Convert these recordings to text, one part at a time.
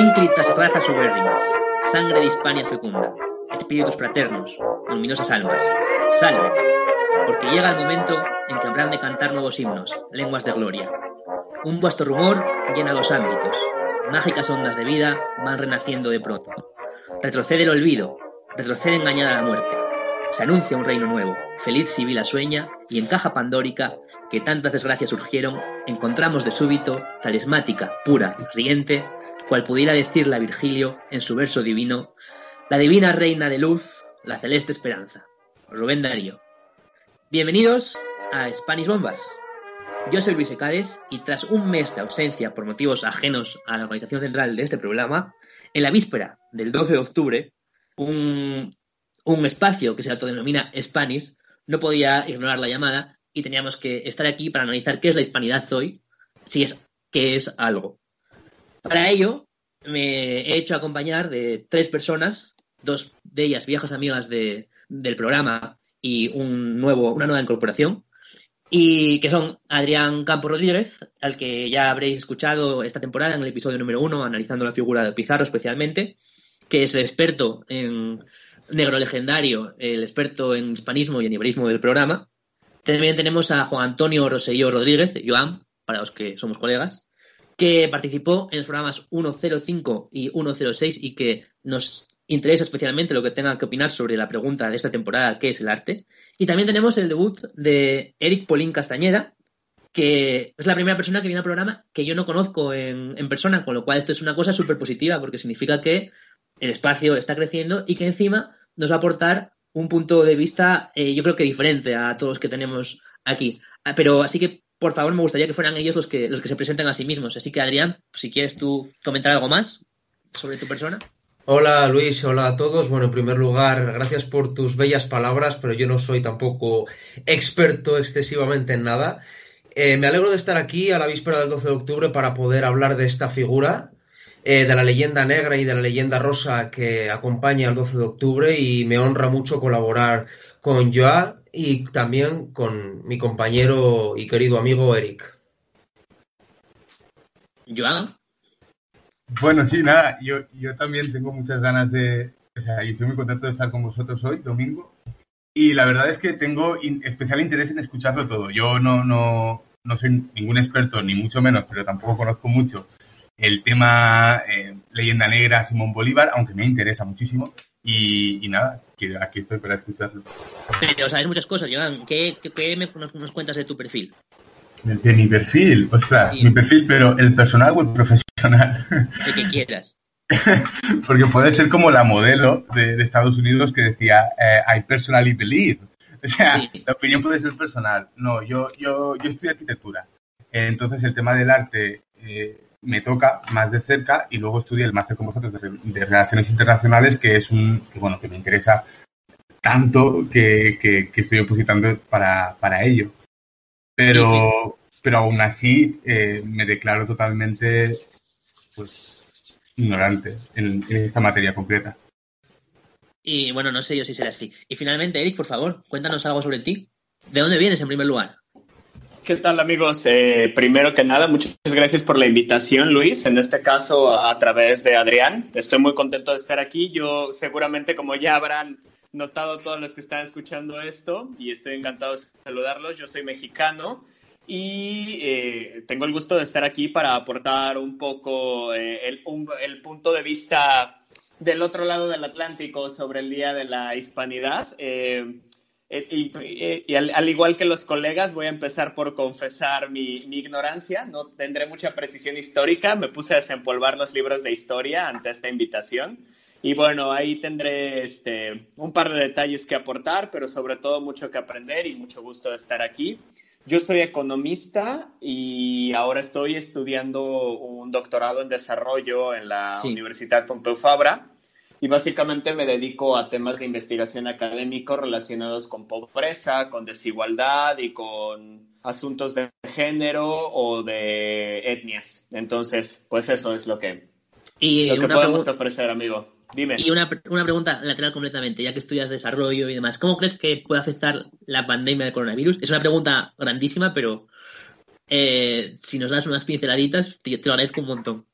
ínclitas razas ubérrimas, sangre de Hispania fecunda, espíritus fraternos, luminosas almas, salve, porque llega el momento en que habrán de cantar nuevos himnos, lenguas de gloria. Un vasto rumor llena los ámbitos, mágicas ondas de vida van renaciendo de pronto. Retrocede el olvido, retrocede engañada la muerte. Se anuncia un reino nuevo, feliz Sibila sueña, y en caja pandórica, que tantas desgracias surgieron, encontramos de súbito, talismática, pura, riente, cual pudiera decirla Virgilio en su verso divino, la divina reina de luz, la celeste esperanza. Rubén Darío. Bienvenidos a Spanish Bombas. Yo soy Luis Ecades y tras un mes de ausencia por motivos ajenos a la organización central de este programa, en la víspera del 12 de octubre, un, un espacio que se autodenomina Spanish no podía ignorar la llamada y teníamos que estar aquí para analizar qué es la hispanidad hoy, si es que es algo. Para ello, me he hecho acompañar de tres personas, dos de ellas viejas amigas de, del programa y un nuevo, una nueva incorporación, y que son Adrián Campos Rodríguez, al que ya habréis escuchado esta temporada en el episodio número uno, analizando la figura de Pizarro especialmente, que es el experto en negro legendario, el experto en hispanismo y en iberismo del programa. También tenemos a Juan Antonio Roselló Rodríguez, Joan, para los que somos colegas, que participó en los programas 105 y 106 y que nos interesa especialmente lo que tengan que opinar sobre la pregunta de esta temporada, ¿qué es el arte? Y también tenemos el debut de Eric Polín Castañeda, que es la primera persona que viene al programa que yo no conozco en, en persona, con lo cual esto es una cosa súper positiva, porque significa que el espacio está creciendo y que encima nos va a aportar un punto de vista, eh, yo creo que diferente a todos los que tenemos aquí. Ah, pero así que por favor, me gustaría que fueran ellos los que, los que se presenten a sí mismos. Así que, Adrián, si quieres tú comentar algo más sobre tu persona. Hola Luis, hola a todos. Bueno, en primer lugar, gracias por tus bellas palabras, pero yo no soy tampoco experto excesivamente en nada. Eh, me alegro de estar aquí a la víspera del 12 de octubre para poder hablar de esta figura, eh, de la leyenda negra y de la leyenda rosa que acompaña el 12 de octubre y me honra mucho colaborar con Joa y también con mi compañero y querido amigo Eric. Joan. Bueno, sí, nada, yo, yo también tengo muchas ganas de, o sea, y estoy muy contento de estar con vosotros hoy, domingo. Y la verdad es que tengo in, especial interés en escucharlo todo. Yo no, no, no soy ningún experto, ni mucho menos, pero tampoco conozco mucho el tema eh, leyenda negra, Simón Bolívar, aunque me interesa muchísimo. Y, y, nada, que aquí estoy para escucharlo. Pero sabes muchas cosas, Joan. ¿Qué, qué, qué me, nos, nos, cuentas de tu perfil? De, mi perfil, ostras, sí. mi perfil, pero el personal o el profesional. De que quieras. Porque puede ser como la modelo de, de Estados Unidos que decía, eh, I personally believe. O sea, sí. la opinión puede ser personal. No, yo, yo, yo estudio arquitectura. Entonces el tema del arte eh, me toca más de cerca y luego estudié el máster con vosotros de, de, Relaciones Internacionales, que es un, que, bueno, que me interesa tanto que, que, que estoy opositando para, para ello. Pero, pero aún así eh, me declaro totalmente, pues, ignorante en, en esta materia concreta. Y bueno, no sé yo si será así. Y finalmente, Eric, por favor, cuéntanos algo sobre ti. ¿De dónde vienes en primer lugar? ¿Qué tal amigos? Eh, primero que nada, muchas gracias por la invitación, Luis. En este caso, a, través de Adrián. Estoy muy contento de estar aquí. Yo seguramente, como ya habrán notado todos los que están escuchando esto, y estoy encantado de saludarlos, yo soy mexicano y eh, tengo el gusto de estar aquí para aportar un poco eh, el, un, el punto de vista del otro lado del Atlántico sobre el Día de la Hispanidad. Eh, y, y, y al, al, igual que los colegas, voy a empezar por confesar mi, mi, ignorancia. No tendré mucha precisión histórica. Me puse a desempolvar los libros de historia ante esta invitación. Y bueno, ahí tendré este, un par de detalles que aportar, pero sobre todo mucho que aprender y mucho gusto de estar aquí. Yo soy economista y ahora estoy estudiando un doctorado en desarrollo en la sí. Universidad Pompeu Fabra y básicamente me dedico a temas de investigación académico relacionados con pobreza, con desigualdad y con asuntos de género o de etnias. Entonces, pues eso es lo que, y lo que podemos ofrecer, amigo. Dime. Y una, una, pregunta lateral completamente, ya que estudias desarrollo y demás. ¿Cómo crees que puede afectar la pandemia del coronavirus? Es una pregunta grandísima, pero eh, si nos das unas pinceladitas, te, te, lo agradezco un montón.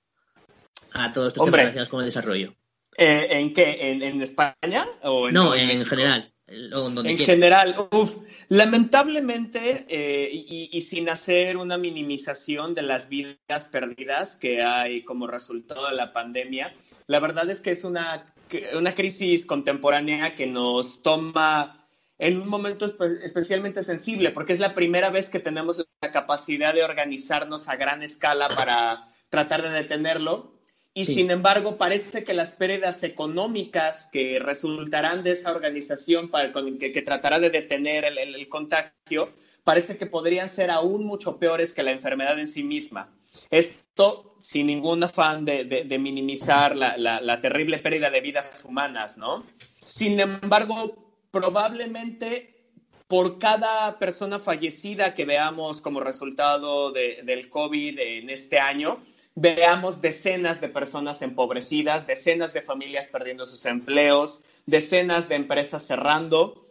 a todos estos temas relacionados con el desarrollo. Eh, ¿En qué? ¿En, España? O no, en, general. en general, uf, lamentablemente, eh, y, sin hacer una minimización de las vidas perdidas que hay como resultado de la pandemia, la verdad es que es una, una crisis contemporánea que nos toma en un momento especialmente sensible, porque es la primera vez que tenemos la capacidad de organizarnos a gran escala para tratar de detenerlo. Y sin embargo, parece que las pérdidas económicas que resultarán de esa organización para, que, tratará de detener el, contagio, parece que podrían ser aún mucho peores que la enfermedad en sí misma. Esto sin ningún afán de, minimizar la, la terrible pérdida de vidas humanas, ¿no? Sin embargo, probablemente por cada persona fallecida que veamos como resultado del COVID en este año, veamos decenas de personas empobrecidas, decenas de familias perdiendo sus empleos, decenas de empresas cerrando.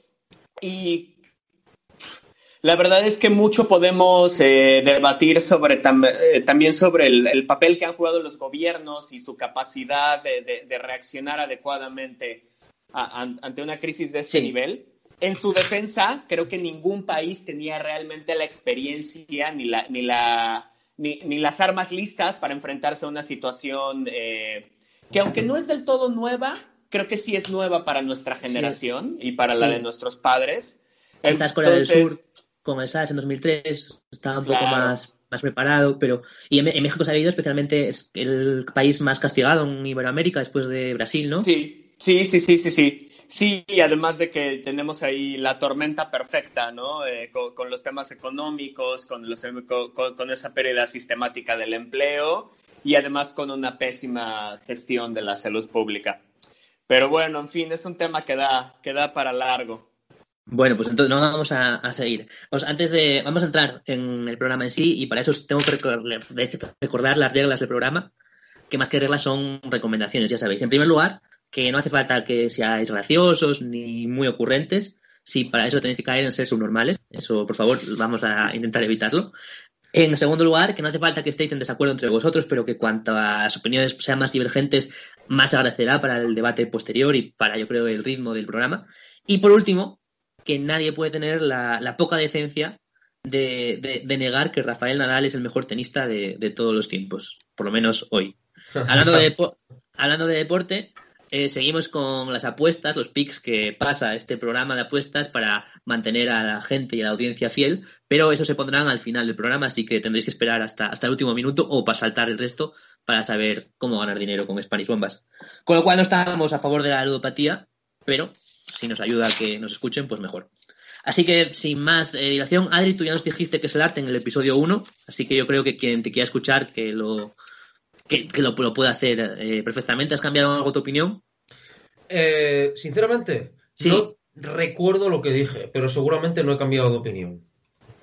Y la verdad es que mucho podemos eh, debatir sobre eh, también sobre el, papel que han jugado los gobiernos y su capacidad de, reaccionar adecuadamente ante una crisis de ese nivel. En su defensa, creo que ningún país tenía realmente la experiencia ni, la, ni, la, ni, las armas listas para enfrentarse a una situación eh, que aunque no es del todo nueva, creo que sí es nueva para nuestra generación y para la de nuestros padres. Quizás Corea del Sur, como el SARS en 2003, estaba un poco más, más preparado, pero... Y en, México se ha habido especialmente, es el país más castigado en Iberoamérica después de Brasil, ¿no? Sí, Sí, sí, sí, sí, sí. Sí, y además de que tenemos ahí la tormenta perfecta, ¿no? Eh, con, los temas económicos, con, los, con, esa pérdida sistemática del empleo y además con una pésima gestión de la salud pública. Pero bueno, en fin, es un tema que da, que da para largo. Bueno, pues entonces no vamos a, seguir. Pues antes de, vamos a entrar en el programa en sí y para eso tengo que recordar las reglas del programa, que más que reglas son recomendaciones, ya sabéis. En primer lugar, que no hace falta que seáis graciosos ni muy ocurrentes. Si para eso tenéis que caer en ser subnormales, eso por favor vamos a intentar evitarlo. En segundo lugar, que no hace falta que estéis en desacuerdo entre vosotros, pero que cuantas opiniones sean más divergentes, más agradecerá para el debate posterior y para, yo creo, el ritmo del programa. Y por último, que nadie puede tener la, poca decencia de, negar que Rafael Nadal es el mejor tenista de, todos los tiempos, por lo menos hoy. Hablando de, hablando de deporte, eh, seguimos con las apuestas, los picks que pasa este programa de apuestas para mantener a la gente y a la audiencia fiel, pero eso se pondrán al final del programa, así que tendréis que esperar hasta, hasta el último minuto o para saltar el resto para saber cómo ganar dinero con Spanish Bombas. Con lo cual no estamos a favor de la ludopatía, pero si nos ayuda a que nos escuchen, pues mejor. Así que, sin más eh, dilación, Adri, tú ya nos dijiste que es el arte en el episodio 1, así que yo creo que quien te quiera escuchar, que lo, que, lo, puede hacer eh, perfectamente. ¿Has cambiado algo tu opinión? Eh, sinceramente, no recuerdo lo que dije, pero seguramente no he cambiado de opinión.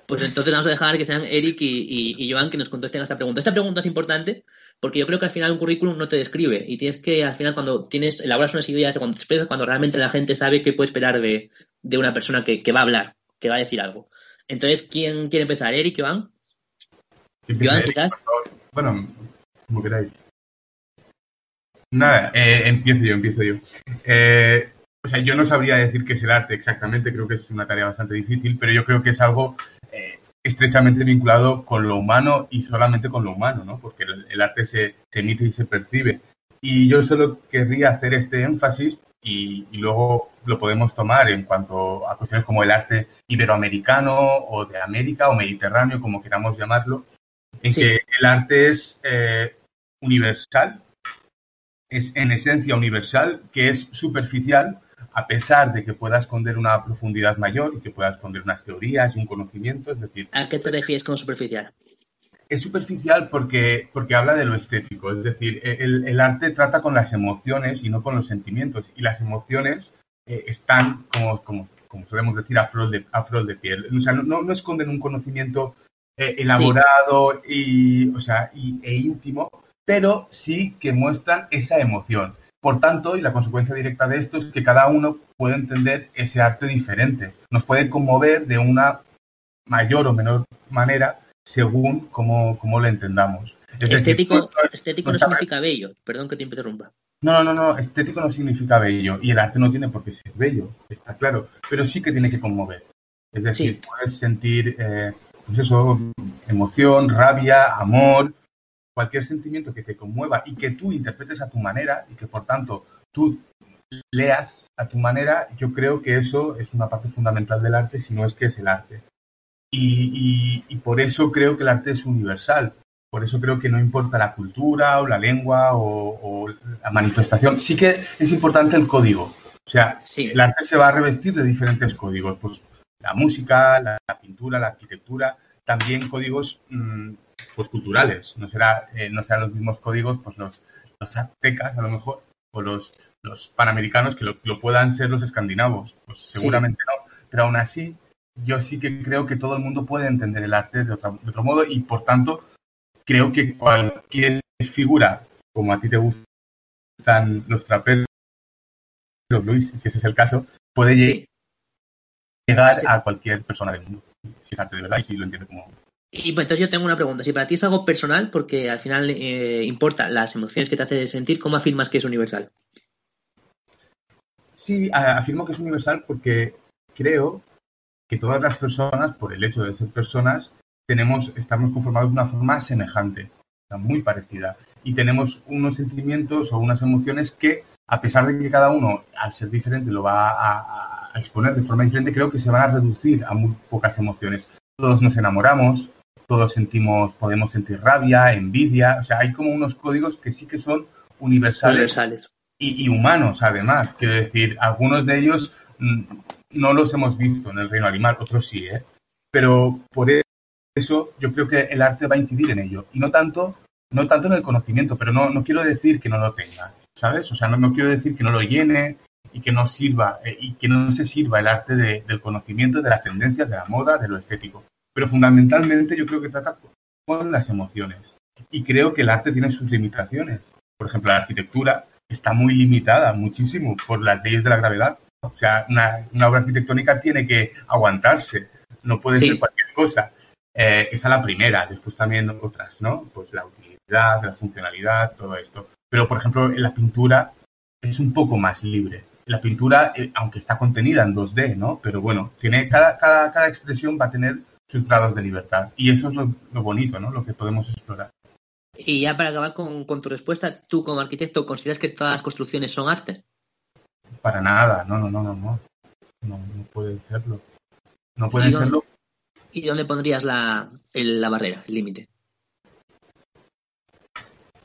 Pues entonces vamos a dejar que sean Eric y, Joan que nos contesten a esta pregunta. Esta pregunta es importante porque yo creo que al final un currículum no te describe y tienes que, al final, cuando tienes, elaboras unas ideas, cuando te expresas, cuando realmente la gente sabe qué puede esperar de, una persona que, va a hablar, que va a decir algo. Entonces, ¿quién quiere empezar? ¿Eric, Joan? Joan, quizás. Bueno, como queráis. Nada, eh, empiezo yo, empiezo yo. Eh, o sea, yo no sabría decir qué es el arte exactamente, creo que es una tarea bastante difícil, pero yo creo que es algo eh, estrechamente vinculado con lo humano y solamente con lo humano, ¿no? Porque el, arte se, emite y se percibe. Y yo solo querría hacer este énfasis y, luego lo podemos tomar en cuanto a cuestiones como el arte iberoamericano o de América o mediterráneo, como queramos llamarlo, en que el arte es universal es en esencia universal, que es superficial, a pesar de que pueda esconder una profundidad mayor y que pueda esconder unas teorías y un conocimiento. Es decir, ¿a qué te refieres con superficial? Es superficial porque, porque habla de lo estético, es decir, el, arte trata con las emociones y no con los sentimientos, y las emociones eh, están, como, como, como, solemos decir, a flor de, a flor de piel. O sea, no, no, esconden un conocimiento eh, elaborado y, o sea, y, e íntimo, pero sí que muestran esa emoción. Por tanto, y la consecuencia directa de esto es que cada uno puede entender ese arte diferente. Nos puede conmover de una mayor o menor manera según cómo, lo entendamos. estético, estético no, significa bello, perdón que te interrumpa. No, no, no, estético no significa bello y el arte no tiene por qué ser bello, está claro, pero sí que tiene que conmover. Es decir, puedes sentir, eh, pues eso, emoción, rabia, amor, cualquier sentimiento que te conmueva y que tú interpretes a tu manera y que por tanto tú leas a tu manera, yo creo que eso es una parte fundamental del arte, si no es que es el arte. Y, por eso creo que el arte es universal. Por eso creo que no importa la cultura o la lengua o, la manifestación. Sí que es importante el código. O sea, el arte se va a revestir de diferentes códigos. Pues la música, la, pintura, la arquitectura, también códigos mm, pues culturales. No será, eh, no serán los mismos códigos, pues los, los aztecas a lo mejor, o los, los panamericanos que lo, puedan ser los escandinavos. Pues seguramente no. Pero aún así, yo sí que creo que todo el mundo puede entender el arte de, otro modo y por tanto creo que cualquier figura, como a ti te gustan los traperos, Luis, si ese es el caso, puede llegar a cualquier persona del mundo. Si es arte de verdad y si lo entiende como y pues entonces yo tengo una pregunta. Si para ti es algo personal, porque al final eh, importa las emociones que te hace sentir, ¿cómo afirmas que es universal? Sí, afirmo que es universal porque creo que todas las personas, por el hecho de ser personas, tenemos, estamos conformados de una forma semejante, muy parecida. Y tenemos unos sentimientos o unas emociones que, a pesar de que cada uno, al ser diferente, lo va a, a exponer de forma diferente, creo que se van a reducir a muy pocas emociones. Todos nos enamoramos, todos sentimos, podemos sentir rabia, envidia, o sea, hay como unos códigos que sí que son universales, Y, humanos, además. Quiero decir, algunos de ellos mm, no los hemos visto en el reino animal, otros sí, ¿eh? Pero por eso yo creo que el arte va a incidir en ello. Y no tanto, no tanto en el conocimiento, pero no, no quiero decir que no lo tenga, ¿sabes? O sea, no, no quiero decir que no lo llene y que no sirva, eh, y que no se sirva el arte del conocimiento, de las tendencias, de la moda, de lo estético pero fundamentalmente yo creo que trata con las emociones. Y creo que el arte tiene sus limitaciones. Por ejemplo, la arquitectura está muy limitada, muchísimo, por las leyes de la gravedad. O sea, una, obra arquitectónica tiene que aguantarse, no puede ser cualquier cosa. Eh, esa es la primera, después también otras, ¿no? Pues la utilidad, la funcionalidad, todo esto. Pero, por ejemplo, en la pintura es un poco más libre. La pintura, eh, aunque está contenida en 2D, ¿no? Pero bueno, tiene cada, cada, cada expresión va a tener sus grados de libertad. Y eso es lo, bonito, ¿no? Lo que podemos explorar. Y ya para acabar con, tu respuesta, ¿tú como arquitecto consideras que todas las construcciones son arte? Para nada, no, no, no, no, no. No, no puede serlo. No puede serlo. ¿Y dónde pondrías la, la barrera, el límite?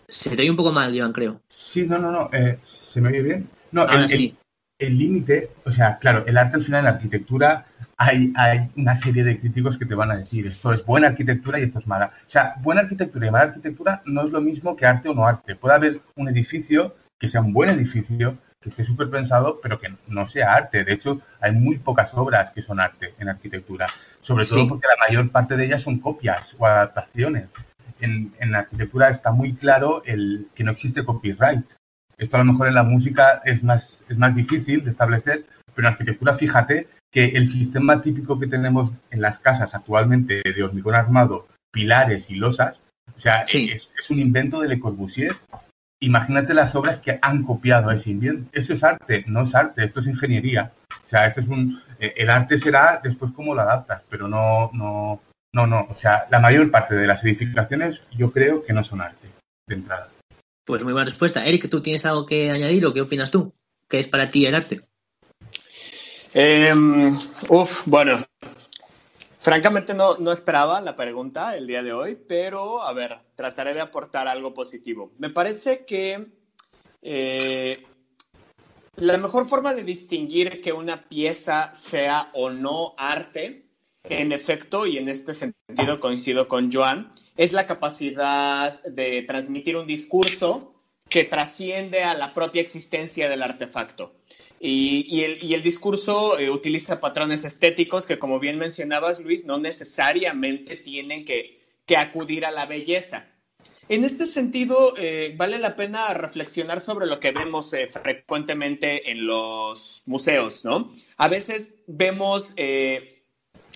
Se te oye un poco mal, Iván, creo. Sí, no, no, no. Eh, ¿Se me oye bien? No, el límite, o sea, claro, el arte al final en la arquitectura hay, hay una serie de críticos que te van a decir esto es buena arquitectura y esto es mala. O sea, buena arquitectura y mala arquitectura no es lo mismo que arte o no arte. Puede haber un edificio que sea un buen edificio, que esté súper pensado, pero que no sea arte. De hecho, hay muy pocas obras que son arte en arquitectura, sobre todo porque la mayor parte de ellas son copias o adaptaciones. En, en la arquitectura está muy claro el que no existe copyright. Esto a lo mejor en la música es más, es más difícil de establecer, pero en arquitectura fíjate que el sistema típico que tenemos en las casas actualmente de hormigón armado, pilares y losas, o sea, es, un invento de Le Corbusier. Imagínate las obras que han copiado ese invento. Eso es arte, no es arte, esto es ingeniería. O sea, es un, eh, el arte será después cómo lo adaptas, pero no, no, no, no. O sea, la mayor parte de las edificaciones yo creo que no son arte de entrada. Pues muy buena respuesta. Eric, ¿tú tienes algo que añadir o qué opinas tú? ¿Qué es para ti el arte? Em, uf, bueno, francamente no, no, esperaba la pregunta el día de hoy, pero a ver, trataré de aportar algo positivo. Me parece que eh, la mejor forma de distinguir que una pieza sea o no arte, en efecto, y en este sentido coincido con Joan, es la capacidad de transmitir un discurso que trasciende a la propia existencia del artefacto. Y, el, discurso eh, utiliza patrones estéticos que, como bien mencionabas, Luis, no necesariamente tienen que, acudir a la belleza. En este sentido, eh, vale la pena reflexionar sobre lo que vemos eh, frecuentemente en los museos, ¿no? A veces vemos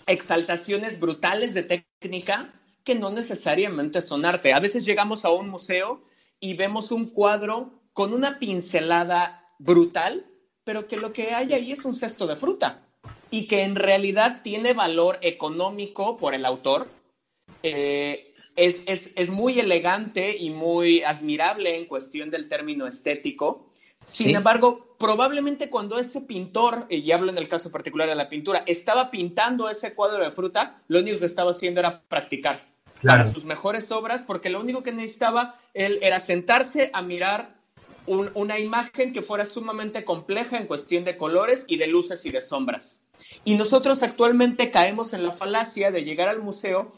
exaltaciones brutales de técnica, que no necesariamente son arte. A veces llegamos a un museo y vemos un cuadro con una pincelada brutal, pero que lo que hay ahí es un cesto de fruta y que en realidad tiene valor económico por el autor. Eh, es, es, muy elegante y muy admirable en cuestión del término estético. Sin embargo, probablemente cuando ese pintor, y hablo en el caso particular de la pintura, estaba pintando ese cuadro de fruta, lo único que estaba haciendo era practicar para sus mejores obras, porque lo único que necesitaba él era sentarse a mirar una imagen que fuera sumamente compleja en cuestión de colores y de luces y de sombras. Y nosotros actualmente caemos en la falacia de llegar al museo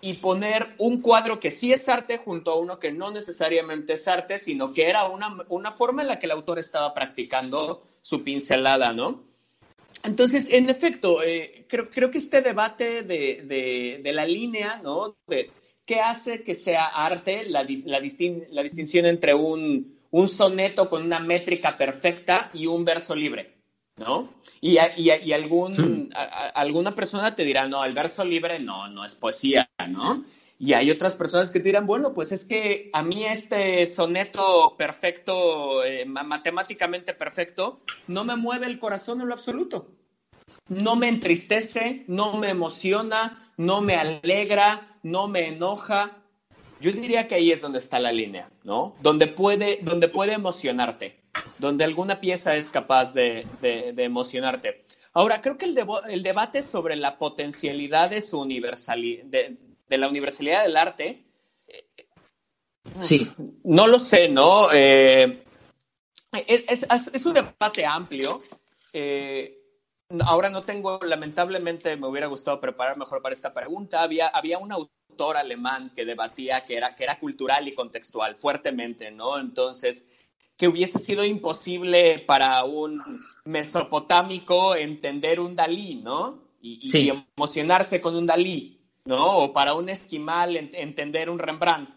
y poner un cuadro que sí es arte junto a uno que no necesariamente es arte, sino que era una, forma en la que el autor estaba practicando su pincelada, ¿no? Entonces, en efecto, eh, creo, creo, que este debate de, de, la línea, ¿no? De qué hace que sea arte, la, la, la distinción entre un, un soneto con una métrica perfecta y un verso libre, ¿no? Y, y, algún, alguna persona te dirá, no, el verso libre no, no es poesía, ¿no? Y hay otras personas que dirán, bueno, pues es que a mí este soneto perfecto, eh, matemáticamente perfecto, no me mueve el corazón en lo absoluto. No me entristece, no me emociona, no me alegra, no me enoja, yo diría que ahí es donde está la línea, ¿no? Donde puede, donde puede emocionarte, donde alguna pieza es capaz de, emocionarte. Ahora, creo que el, el, debate sobre la potencialidad de, su universalidad, de, la universalidad del arte, sí. no lo sé, ¿no? Eh, es, un debate amplio. Eh, ahora no tengo, lamentablemente me hubiera gustado preparar mejor para esta pregunta. Había, había un autor alemán que debatía que era, que era cultural y contextual fuertemente, ¿no? Entonces, que hubiese sido imposible para un mesopotámico entender un Dalí, ¿no? Y, emocionarse con un Dalí, ¿no? O para un esquimal entender un Rembrandt.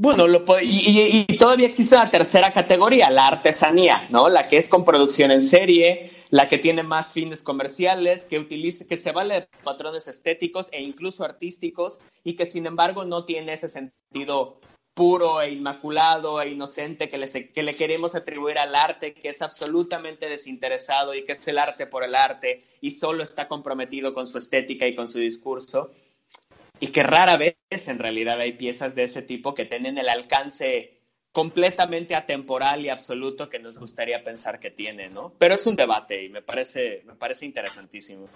Bueno, lo, y, y, todavía existe una tercera categoría, la artesanía, ¿no? La que es con producción en serie, la que tiene más fines comerciales, que utiliza, que se vale de patrones estéticos e incluso artísticos y que sin embargo no tiene ese sentido puro e inmaculado e inocente que le, que le queremos atribuir al arte, que es absolutamente desinteresado y que es el arte por el arte y solo está comprometido con su estética y con su discurso y que rara vez en realidad hay piezas de ese tipo que tienen el alcance completamente atemporal y absoluto que nos gustaría pensar que tiene, ¿no? Pero es un debate y me parece, me parece interesantísimo.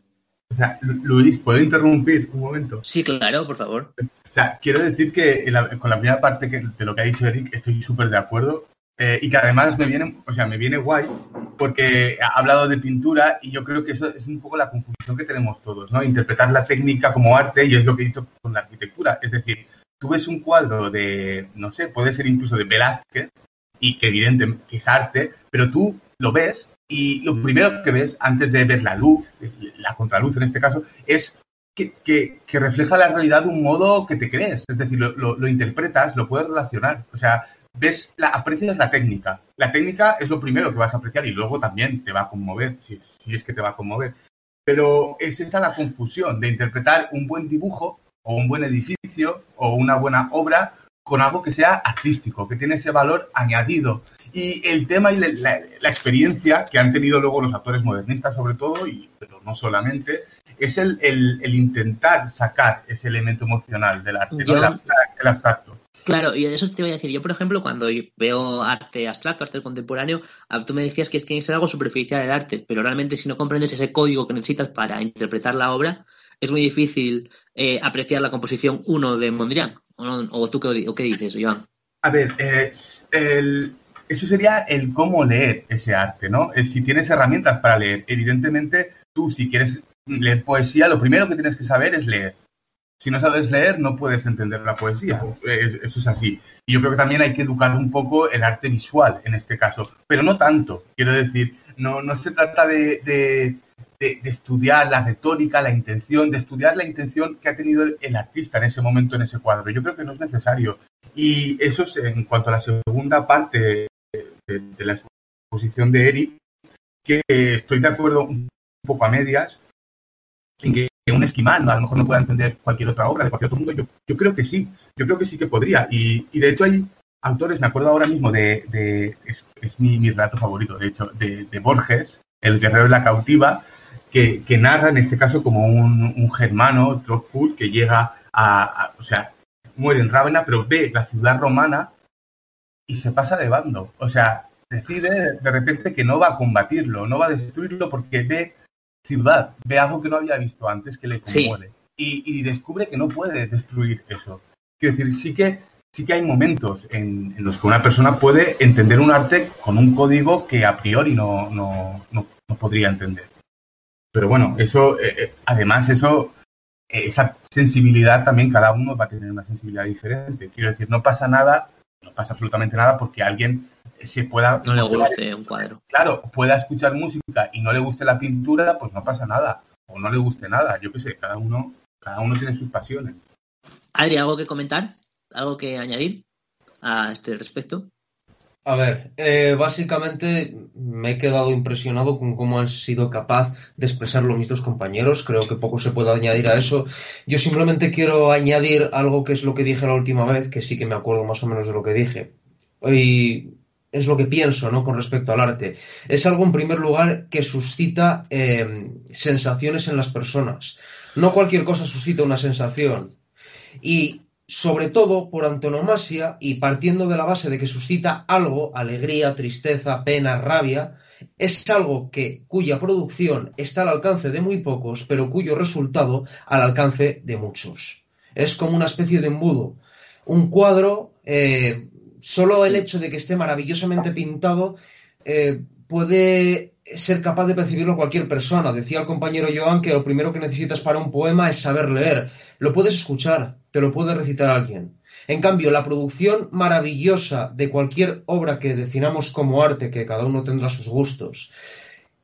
O sea, Luis, ¿puedo interrumpir un momento? Sí, claro, por favor. O sea, quiero decir que con la primera parte de lo que ha dicho Eric estoy súper de acuerdo eh, y que además me viene, o sea, me viene guay porque ha hablado de pintura y yo creo que eso es un poco la confusión que tenemos todos, ¿no? Interpretar la técnica como arte y es lo que he dicho con la arquitectura. Es decir, tú ves un cuadro de, no sé, puede ser incluso de Velázquez y que evidentemente es arte, pero tú lo ves y lo primero que ves antes de ver la luz, la contraluz en este caso, es que, que, refleja la realidad de un modo que te crees. Es decir, lo, lo, lo interpretas, lo puedes relacionar. O sea, ves, la, aprecias la técnica. La técnica es lo primero que vas a apreciar y luego también te va a conmover, si, es que te va a conmover. Pero es esa la confusión de interpretar un buen dibujo o un buen edificio o una buena obra con algo que sea artístico, que tiene ese valor añadido. Y el tema y la, experiencia que han tenido luego los actores modernistas sobre todo, y, pero no solamente, es el, el, intentar sacar ese elemento emocional del arte, el abstracto. Claro, y de eso te voy a decir. Yo, por ejemplo, cuando veo arte abstracto, arte contemporáneo, tú me decías que es que es algo superficial el arte, pero realmente si no comprendes ese código que necesitas para interpretar la obra, es muy difícil eh, apreciar la composición 1 de Mondrian. ¿O, tú qué, qué, dices, Iván? A ver, eh, eso sería el cómo leer ese arte, ¿no? si tienes herramientas para leer. Evidentemente, tú si quieres leer poesía, lo primero que tienes que saber es leer si no sabes leer, no puedes entender la poesía. Eso es así. Y yo creo que también hay que educar un poco el arte visual en este caso, pero no tanto. Quiero decir, no, no se trata de, estudiar la retórica, la intención, de estudiar la intención que ha tenido el, artista en ese momento, en ese cuadro. Yo creo que no es necesario. Y eso es en cuanto a la segunda parte de, la exposición de Eric, que estoy de acuerdo un poco a medias, en que un esquimán a lo mejor no pueda entender cualquier otra obra de cualquier otro mundo. Yo, yo creo que sí, yo creo que sí que podría. Y, y de hecho hay autores, me acuerdo ahora mismo de, de es, mi, mi, relato favorito, de hecho, de, de, Borges, El guerrero de la cautiva, que, que narra en este caso como un, un germano, Trotwood, que llega a, a, o sea, muere en Rávena, pero ve la ciudad romana y se pasa de bando. O sea, decide de repente que no va a combatirlo, no va a destruirlo porque ve ciudad, ve algo que no había visto antes que le conmueve. Sí. Y, y, descubre que no puede destruir eso. Quiero decir, sí que, sí que hay momentos en, en, los que una persona puede entender un arte con un código que a priori no, no, no, no podría entender. Pero bueno, eso, eh, eh, además, eso, eh, esa sensibilidad también cada uno va a tener una sensibilidad diferente. Quiero decir, no pasa nada, no pasa absolutamente nada porque alguien se pueda... No le guste un cuadro. Claro, pueda escuchar música y no le guste la pintura, pues no pasa nada. O no le guste nada, yo qué sé, cada uno, cada uno tiene sus pasiones. Adri, ¿algo que comentar? ¿Algo que añadir a este respecto? A ver, eh, básicamente me he quedado impresionado con cómo han sido capaz de expresarlo mis dos compañeros. Creo que poco se puede añadir a eso. Yo simplemente quiero añadir algo que es lo que dije la última vez, que sí que me acuerdo más o menos de lo que dije. Y es lo que pienso, ¿no? Con respecto al arte. Es algo, en primer lugar, que suscita eh, sensaciones en las personas. No cualquier cosa suscita una sensación. Y sobre todo por antonomasia y partiendo de la base de que suscita algo, alegría, tristeza, pena, rabia, es algo que cuya producción está al alcance de muy pocos, pero cuyo resultado al alcance de muchos. Es como una especie de embudo. Un cuadro, eh, solo el hecho de que esté maravillosamente pintado, eh, puede ser capaz de percibirlo cualquier persona. Decía el compañero Joan que lo primero que necesitas para un poema es saber leer. Lo puedes escuchar, te lo puede recitar alguien. En cambio, la producción maravillosa de cualquier obra que definamos como arte, que cada uno tendrá sus gustos,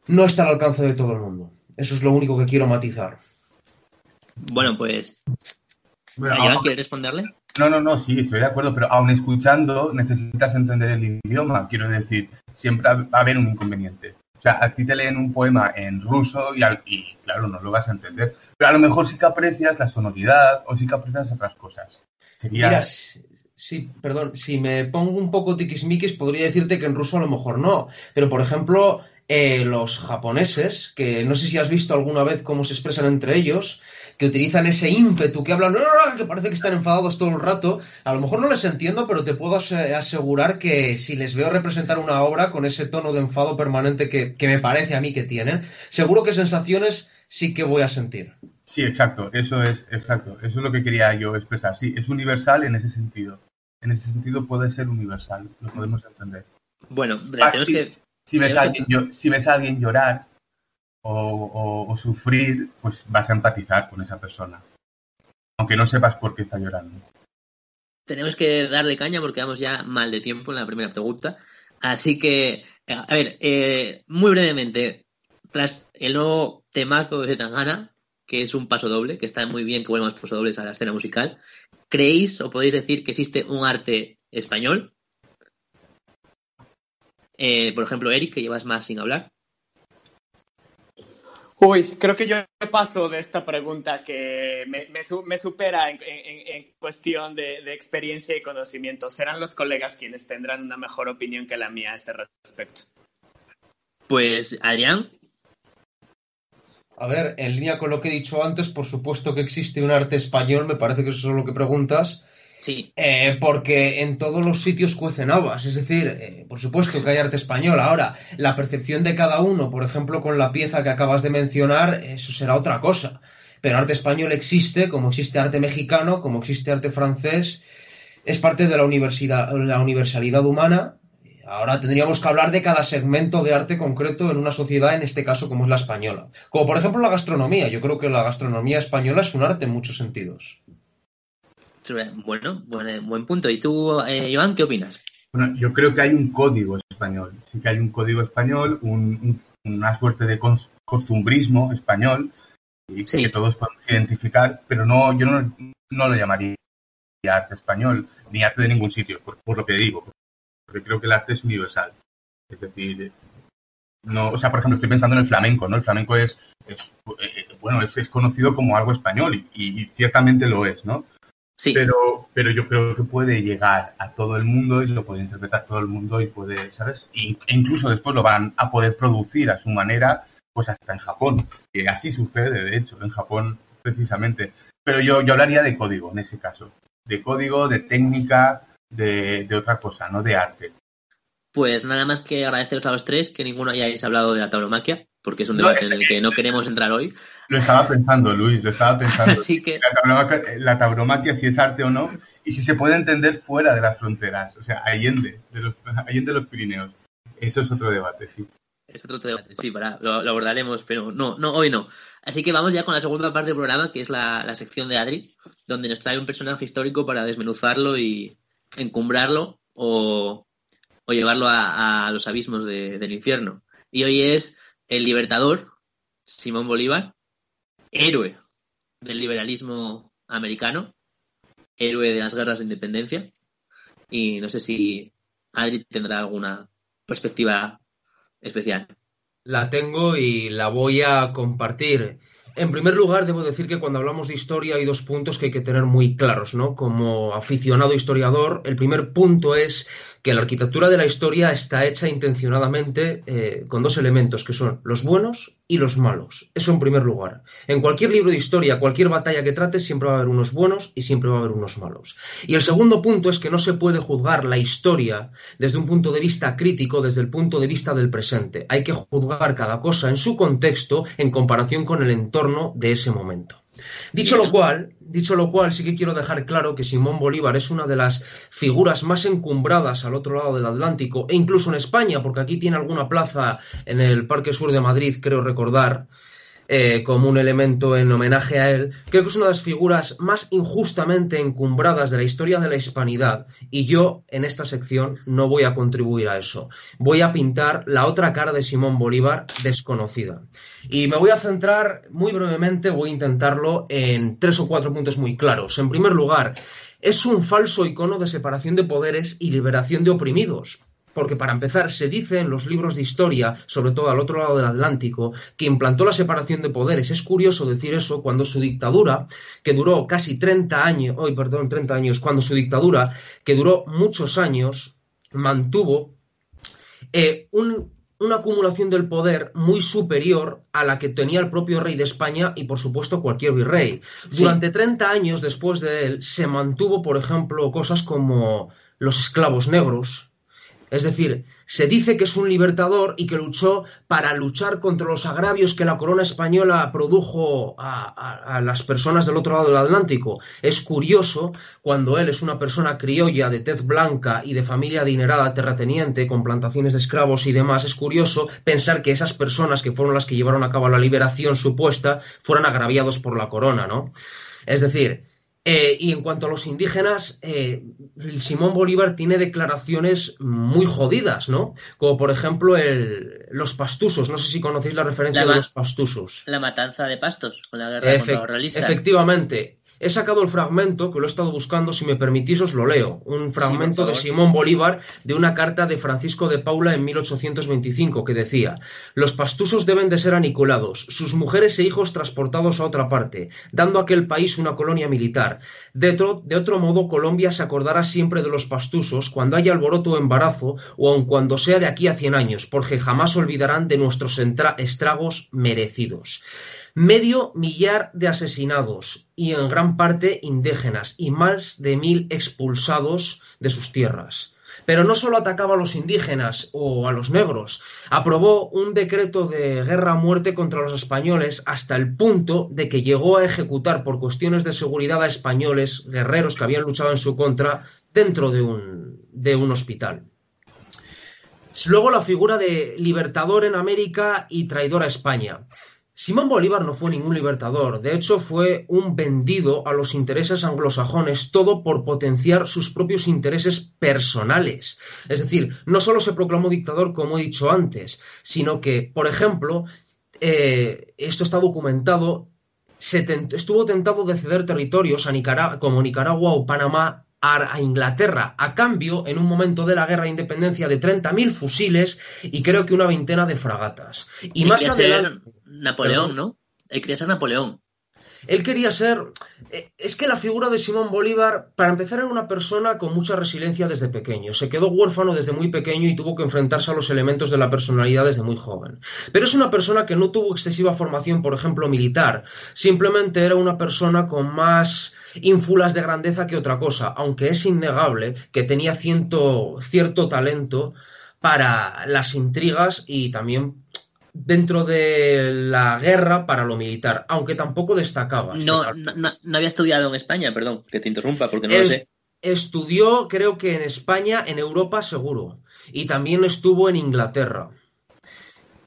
no está al alcance de todo el mundo. Eso es lo único que quiero matizar. Bueno, pues. Bueno, Joan, ¿quieres responderle? No, no, no, sí, estoy de acuerdo, pero aún escuchando necesitas entender el idioma. Quiero decir, siempre va a haber un inconveniente. O sea, a ti te leen un poema en ruso y, al, y, claro, no lo vas a entender. Pero a lo mejor sí que aprecias la sonoridad o sí que aprecias otras cosas. Mira, sí, perdón, si me pongo un poco tiquismiquis podría decirte que en ruso a lo mejor no. Pero, por ejemplo, eh, los japoneses, que no sé si has visto alguna vez cómo se expresan entre ellos, que utilizan ese ímpetu, que hablan, que parece que están enfadados todo el rato. A lo mejor no les entiendo, pero te puedo asegurar que si les veo representar una obra con ese tono de enfado permanente que, que me parece a mí que tienen, seguro que sensaciones sí que voy a sentir. Sí, exacto, eso es, exacto, eso es lo que quería yo expresar. Sí, es universal en ese sentido. En ese sentido puede ser universal, lo podemos entender. Bueno, ah, tenemos si, que... Si ves, a alguien, si ves a alguien llorar, o, sufrir, pues vas a empatizar con esa persona. Aunque no sepas por qué está llorando. Tenemos que darle caña porque vamos ya mal de tiempo en la primera pregunta. Así que, a ver, eh, muy brevemente, tras el nuevo temazo de Tangana, que es un paso doble, que está muy bien que vuelvan los pasodobles a la escena musical, ¿creéis o podéis decir que existe un arte español? Eh, por ejemplo, Eric, que llevas más sin hablar. Uy, creo que yo paso de esta pregunta que me, me, me supera en, en, en cuestión de, de, experiencia y conocimiento. Serán los colegas quienes tendrán una mejor opinión que la mía a este respecto. Pues, Adrián. A ver, en línea con lo que he dicho antes, por supuesto que existe un arte español, me parece que eso es lo que preguntas. Sí. Eh, porque en todos los sitios cuecen habas. Es decir, eh, por supuesto que hay arte español. Ahora, la percepción de cada uno, por ejemplo, con la pieza que acabas de mencionar, eso será otra cosa. Pero arte español existe, como existe arte mexicano, como existe arte francés. Es parte de la, universidad, la universalidad humana. Ahora tendríamos que hablar de cada segmento de arte concreto en una sociedad, en este caso como es la española. Como por ejemplo la gastronomía. Yo creo que la gastronomía española es un arte en muchos sentidos. Bueno, buen, buen punto. ¿Y tú, eh, Iván, qué opinas? Bueno, yo creo que hay un código español. Sí que hay un código español, un, un, una suerte de costumbrismo español y sí. que todos podemos identificar, pero no, yo no, no lo llamaría arte español ni arte de ningún sitio, por, por, lo que digo, porque creo que el arte es universal. Es decir, No, o sea, por ejemplo, estoy pensando en el flamenco, ¿no? El flamenco es, es eh, bueno, es, conocido como algo español y, ciertamente lo es, ¿no? Sí. Pero, pero yo creo que puede llegar a todo el mundo y lo puede interpretar todo el mundo y puede, ¿sabes? E incluso después lo van a poder producir a su manera, pues hasta en Japón. Que así sucede, de hecho, en Japón precisamente. Pero yo, yo hablaría de código en ese caso. De código, de técnica, de, de otra cosa, no de arte. Pues nada más que agradeceros a los tres que ninguno hayáis hablado de la tauromaquia, porque es un debate en el que no queremos entrar hoy. Lo estaba pensando, Luis, lo estaba pensando. Así que... La tauromaquia, si es arte o no, y si se puede entender fuera de las fronteras, o sea, allende, de los, allende los Pirineos. Eso es otro debate, sí. Es otro debate, sí, para, lo, abordaremos, pero no, no, hoy no. Así que vamos ya con la segunda parte del programa, que es la, la sección de Adri, donde nos trae un personaje histórico para desmenuzarlo y encumbrarlo o, o llevarlo a, los abismos del infierno. Y hoy es el libertador, Simón Bolívar, héroe del liberalismo americano, héroe de las guerras de independencia. Y no sé si Adri tendrá alguna perspectiva especial. La tengo y la voy a compartir. En primer lugar, debo decir que cuando hablamos de historia hay dos puntos que hay que tener muy claros, ¿no? Como aficionado historiador, el primer punto es que la arquitectura de la historia está hecha intencionadamente eh, con dos elementos que son los buenos y los malos. Eso en primer lugar. En cualquier libro de historia, cualquier batalla que trates, siempre va a haber unos buenos y siempre va a haber unos malos. Y el segundo punto es que no se puede juzgar la historia desde un punto de vista crítico, desde el punto de vista del presente. Hay que juzgar cada cosa en su contexto en comparación con el entorno de ese momento. Dicho lo cual, dicho lo cual, sí que quiero dejar claro que Simón Bolívar es una de las figuras más encumbradas al otro lado del Atlántico, e incluso en España, porque aquí tiene alguna plaza en el Parque Sur de Madrid, creo recordar, eh, como un elemento en homenaje a él, creo que es una de las figuras más injustamente encumbradas de la historia de la hispanidad y yo en esta sección no voy a contribuir a eso. Voy a pintar la otra cara de Simón Bolívar desconocida. Y me voy a centrar muy brevemente, voy a intentarlo en tres o cuatro puntos muy claros. En primer lugar, es un falso icono de separación de poderes y liberación de oprimidos porque para empezar se dice en los libros de historia, sobre todo al otro lado del Atlántico, que implantó la separación de poderes. Es curioso decir eso cuando su dictadura, que duró casi 30 años, hoy perdón, 30 años, cuando su dictadura, que duró muchos años, mantuvo eh, una acumulación del poder muy superior a la que tenía el propio rey de España y, por supuesto, cualquier virrey. Durante 30 años después de él se mantuvo, por ejemplo, cosas como los esclavos negros, es decir, se dice que es un libertador y que luchó para luchar contra los agravios que la corona española produjo a, las personas del otro lado del Atlántico. Es curioso cuando él es una persona criolla de tez blanca y de familia adinerada terrateniente con plantaciones de esclavos y demás, es curioso pensar que esas personas que fueron las que llevaron a cabo la liberación supuesta fueran agraviados por la corona, ¿no? Es decir, eh, y en cuanto a los indígenas, eh, Simón Bolívar tiene declaraciones muy jodidas, ¿no? Como por ejemplo los pastusos. No sé si conocéis la referencia de los pastusos. La matanza de pastos con la guerra contra los realistas. Efectivamente. He sacado el fragmento, que lo he estado buscando, si me permitís os lo leo. Un fragmento de Simón Bolívar de una carta de Francisco de Paula en 1825 que decía, los pastusos deben de ser aniculados, sus mujeres e hijos transportados a otra parte, dando a aquel país una colonia militar. De otro, de otro modo, Colombia se acordará siempre de los pastusos cuando haya alboroto o embarazo o aun cuando sea de aquí a cien años, porque jamás olvidarán de nuestros estragos merecidos medio millar de asesinados y en gran parte indígenas y más de mil expulsados de sus tierras. Pero no solo atacaba a los indígenas o a los negros, aprobó un decreto de guerra a muerte contra los españoles hasta el punto de que llegó a ejecutar por cuestiones de seguridad a españoles, guerreros que habían luchado en su contra, dentro de un, hospital. Luego la figura de libertador en América y traidor a España. Simón Bolívar no fue ningún libertador, de hecho fue un vendido a los intereses anglosajones, todo por potenciar sus propios intereses personales. Es decir, no solo se proclamó dictador, como he dicho antes, sino que, por ejemplo, eh, esto está documentado, estuvo tentado de ceder territorios a como Nicaragua o Panamá a, Inglaterra a cambio, en un momento de la guerra de independencia, de 30.000 fusiles y creo que una veintena de fragatas. Y, más adelante. Napoleón, ¿no? Él quería ser Napoleón. Él quería ser... Eh, es que la figura de Simón Bolívar, para empezar, era una persona con mucha resiliencia desde pequeño. Se quedó huérfano desde muy pequeño y tuvo que enfrentarse a los elementos de la personalidad desde muy joven. Pero es una persona que no tuvo excesiva formación, por ejemplo, militar. Simplemente era una persona con más ínfulas de grandeza que otra cosa, aunque es innegable que tenía cierto talento para las intrigas y también dentro de la guerra para lo militar, aunque tampoco destacaba. Este no, no, había estudiado en España, perdón, que te interrumpa, porque no lo sé. Estudió, creo que en España, en Europa seguro, y también estuvo en Inglaterra.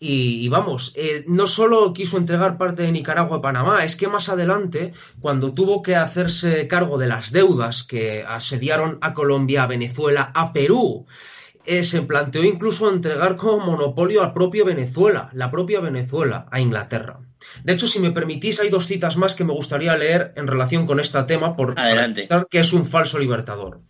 Y, vamos, eh, no solo quiso entregar parte de Nicaragua a Panamá, es que más adelante, cuando tuvo que hacerse cargo de las deudas que asediaron a Colombia, a Venezuela, a Perú, eh, se planteó incluso entregar como monopolio al propio Venezuela, la propia Venezuela, a Inglaterra. De hecho, si me permitís, hay dos citas más que me gustaría leer en relación con este tema, por que es un falso libertador.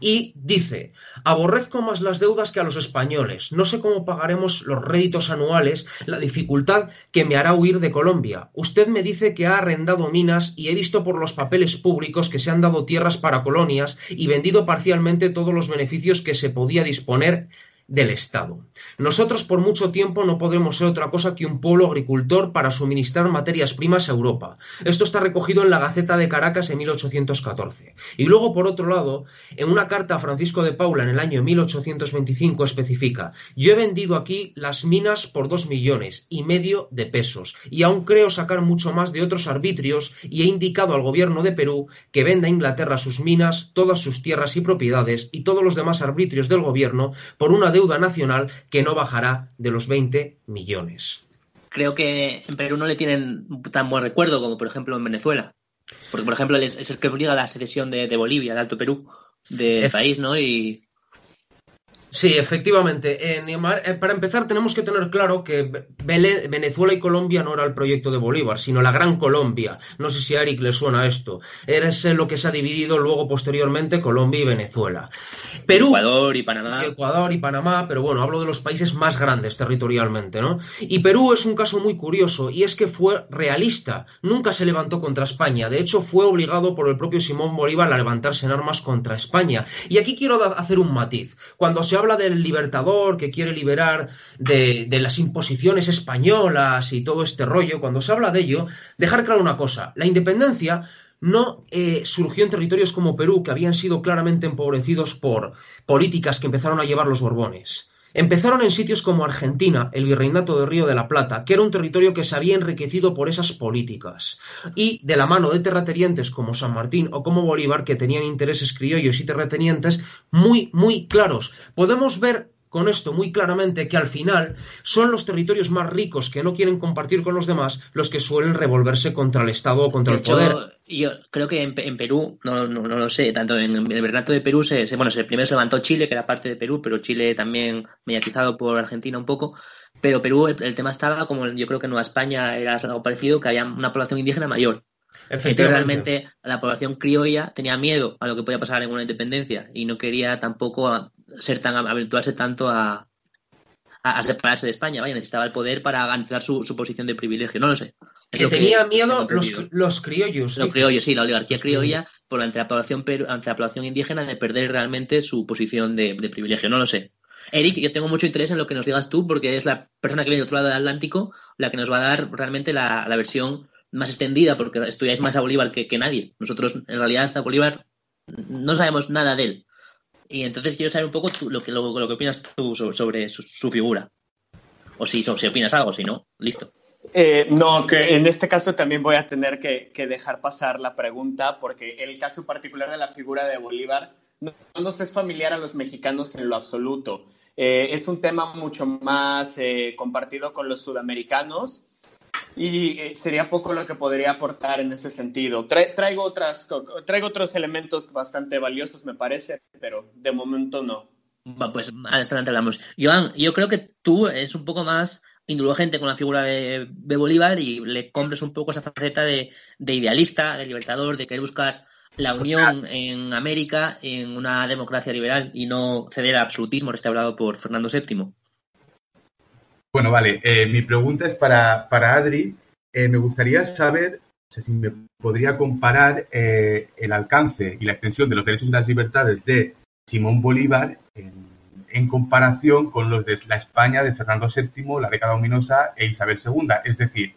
Y dice, aborrezco más las deudas que a los españoles. No sé cómo pagaremos los réditos anuales, la dificultad que me hará huir de Colombia. Usted me dice que ha arrendado minas y he visto por los papeles públicos que se han dado tierras para colonias y vendido parcialmente todos los beneficios que se podía disponer del Estado. Nosotros por mucho tiempo no podremos ser otra cosa que un pueblo agricultor para suministrar materias primas a Europa. Esto está recogido en la Gaceta de Caracas en 1814. Y luego, por otro lado, en una carta a Francisco de Paula en el año 1825 especifica, yo he vendido aquí las minas por dos millones y medio de pesos y aún creo sacar mucho más de otros arbitrios y he indicado al gobierno de Perú que venda a Inglaterra sus minas, todas sus tierras y propiedades y todos los demás arbitrios del gobierno por una deuda nacional que no bajará de los 20 millones. Creo que en Perú no le tienen tan buen recuerdo como por ejemplo en Venezuela. Porque por ejemplo es el que obliga a la secesión de, Bolivia, de Alto Perú, del país, ¿no? Y Sí, efectivamente. Eh, para empezar, tenemos que tener claro que Venezuela y Colombia no era el proyecto de Bolívar, sino la Gran Colombia. No sé si a Eric le suena esto. Es lo que se ha dividido luego posteriormente Colombia y Venezuela. Perú. Ecuador y Panamá. Ecuador y Panamá, pero bueno, hablo de los países más grandes territorialmente, ¿no? Y Perú es un caso muy curioso, y es que fue realista. Nunca se levantó contra España. De hecho, fue obligado por el propio Simón Bolívar a levantarse en armas contra España. Y aquí quiero hacer un matiz. Cuando se habla del libertador que quiere liberar de, las imposiciones españolas y todo este rollo, cuando se habla de ello, dejar claro una cosa, la independencia no eh, surgió en territorios como Perú, que habían sido claramente empobrecidos por políticas que empezaron a llevar los Borbones. Empezaron en sitios como Argentina, el virreinato de Río de la Plata, que era un territorio que se había enriquecido por esas políticas, y de la mano de terratenientes como San Martín o como Bolívar, que tenían intereses criollos y terratenientes muy, muy claros. Podemos ver con esto muy claramente que al final son los territorios más ricos que no quieren compartir con los demás los que suelen revolverse contra el Estado o contra el poder. Yo creo que en, Perú, no, no, no, lo sé, tanto en el Bernato de Perú, se, bueno, se, primero se levantó Chile, que era parte de Perú, pero Chile también mediatizado por Argentina un poco. Pero Perú, el, tema estaba como yo creo que en Nueva España era algo parecido, que había una población indígena mayor. Entonces realmente la población criolla tenía miedo a lo que podía pasar en una independencia y no quería tampoco ser tan aventurarse tanto a, a, separarse de España, vaya, necesitaba el poder para garantizar su, posición de privilegio, no lo sé. Que tenía miedo los, criollos. Los criollos, sí, la oligarquía criolla, por ante la población, ante la población indígena, de perder realmente su posición de, privilegio, no lo sé. Eric, yo tengo mucho interés en lo que nos digas tú, porque es la persona que viene del otro lado del Atlántico la que nos va a dar realmente la, la versión más extendida, porque estudiáis más a Bolívar que, que nadie. Nosotros, en realidad, a Bolívar no sabemos nada de él. Y entonces quiero saber un poco lo, que, lo, que opinas tú sobre, su, figura. O si, si opinas algo, si no, listo. Eh, no, que en este caso también voy a tener que, dejar pasar la pregunta porque el caso particular de la figura de Bolívar no, nos es familiar a los mexicanos en lo absoluto. Eh, es un tema mucho más eh, compartido con los sudamericanos y eh, sería poco lo que podría aportar en ese sentido. traigo, otras, traigo otros elementos bastante valiosos, me parece, pero de momento no. Pues adelante hablamos. Joan, yo creo que tú es un poco más indulgente con la figura de, Bolívar y le compres un poco esa faceta de, idealista, de libertador, de querer buscar la unión en América en una democracia liberal y no ceder al absolutismo restaurado por Fernando VII. Bueno, vale. Eh, mi pregunta es para, para Adri. Eh, me gustaría saber si me podría comparar eh, el alcance y la extensión de los derechos y las libertades de Simón Bolívar en, comparación con los de la España de Fernando VII, la década ominosa e Isabel II. Es decir,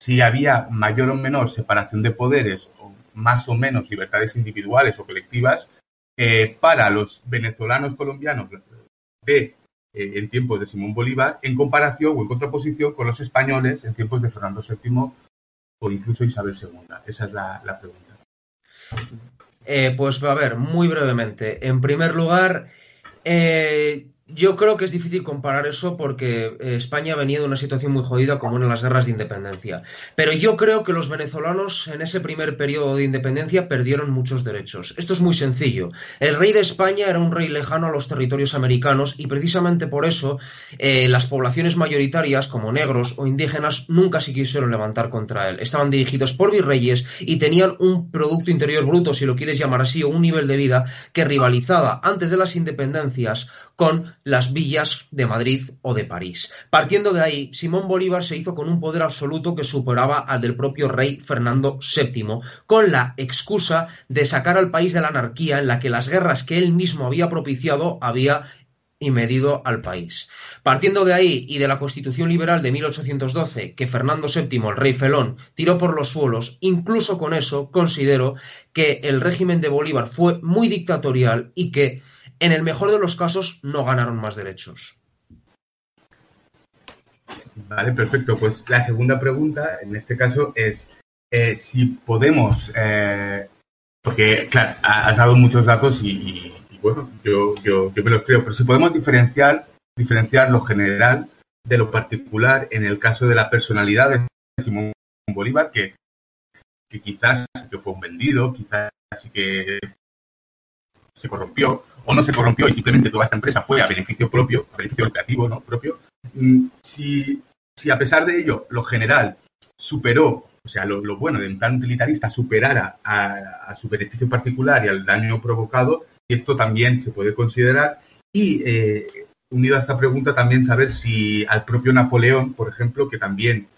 si había mayor o menor separación de poderes o más o menos libertades individuales o colectivas eh, para los venezolanos colombianos de eh, en tiempos de Simón Bolívar en comparación o en contraposición con los españoles en tiempos de Fernando VII o incluso Isabel II. Esa es la, pregunta. Eh, pues a ver, muy brevemente. En primer lugar, eh, yo creo que es difícil comparar eso porque eh, España venía de una situación muy jodida como en las guerras de independencia. Pero yo creo que los venezolanos en ese primer periodo de independencia perdieron muchos derechos. Esto es muy sencillo. El rey de España era un rey lejano a los territorios americanos y precisamente por eso eh, las poblaciones mayoritarias como negros o indígenas nunca se quisieron levantar contra él. Estaban dirigidos por virreyes y tenían un Producto Interior Bruto, si lo quieres llamar así, o un nivel de vida que rivalizaba antes de las independencias con las villas de Madrid o de París. Partiendo de ahí, Simón Bolívar se hizo con un poder absoluto que superaba al del propio rey Fernando VII, con la excusa de sacar al país de la anarquía en la que las guerras que él mismo había propiciado había y al país. Partiendo de ahí y de la Constitución Liberal de 1812, que Fernando VII, el rey felón, tiró por los suelos, incluso con eso considero que el régimen de Bolívar fue muy dictatorial y que en el mejor de los casos no ganaron más derechos. Vale, perfecto. Pues la segunda pregunta, en este caso, es eh, si podemos, eh, porque, claro, has dado muchos datos y, bueno, yo, yo, me los creo, pero si podemos diferenciar, diferenciar lo general de lo particular en el caso de la personalidad de Simón Bolívar, que, que quizás que fue un vendido, quizás que se corrompió o no se corrompió y simplemente toda esta empresa fue a beneficio propio, a beneficio lucrativo ¿no? propio, mm, si, si a pesar de ello lo general superó, o sea, lo, bueno de un plan utilitarista superara a, su beneficio particular y al daño provocado, esto también se puede considerar. Y eh, unido a esta pregunta también saber si al propio Napoleón, por ejemplo, que también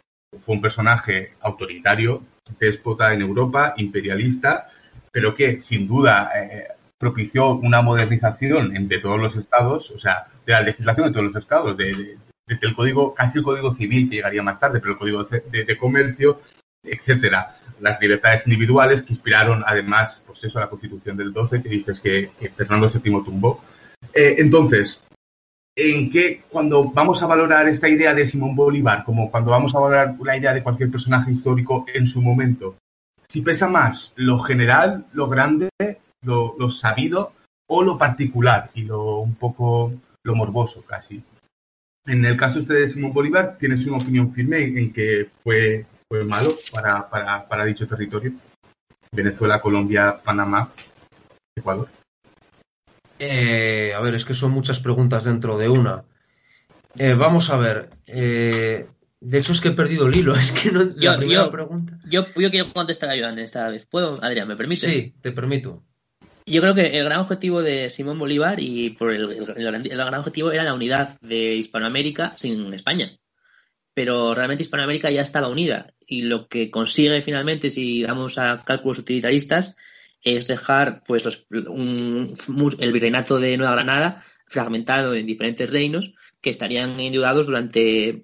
fue un personaje autoritario, déspota en Europa, imperialista, pero que sin duda eh, propició una modernización de todos los estados, o sea, de la legislación de todos los estados, de, desde el código, casi el código civil que llegaría más tarde, pero el código de, comercio, etcétera. Las libertades individuales que inspiraron además, pues eso, la constitución del 12 que dices que, Fernando VII tumbó. Eh, entonces, en qué, cuando vamos a valorar esta idea de Simón Bolívar, como cuando vamos a valorar la idea de cualquier personaje histórico en su momento, si pesa más lo general, lo grande, lo, sabido o lo particular y lo un poco lo morboso casi. En el caso este de Simón Bolívar, ¿tienes una opinión firme en que fue, fue malo para, para, para dicho territorio? Venezuela, Colombia, Panamá, Ecuador. Eh, a ver, es que son muchas preguntas dentro de una. Eh, vamos a ver. Eh, de hecho, es que he perdido el hilo. Es que no. Yo, la primera pregunta. Yo, yo quiero contestar a esta vez. ¿Puedo, Adrián? ¿Me permite? Sí, te permito. Yo creo que el gran objetivo de Simón Bolívar y por el, gran objetivo era la unidad de Hispanoamérica sin España. Pero realmente Hispanoamérica ya estaba unida y lo que consigue finalmente, si damos a cálculos utilitaristas, es dejar pues el virreinato de Nueva Granada fragmentado en diferentes reinos que estarían endeudados durante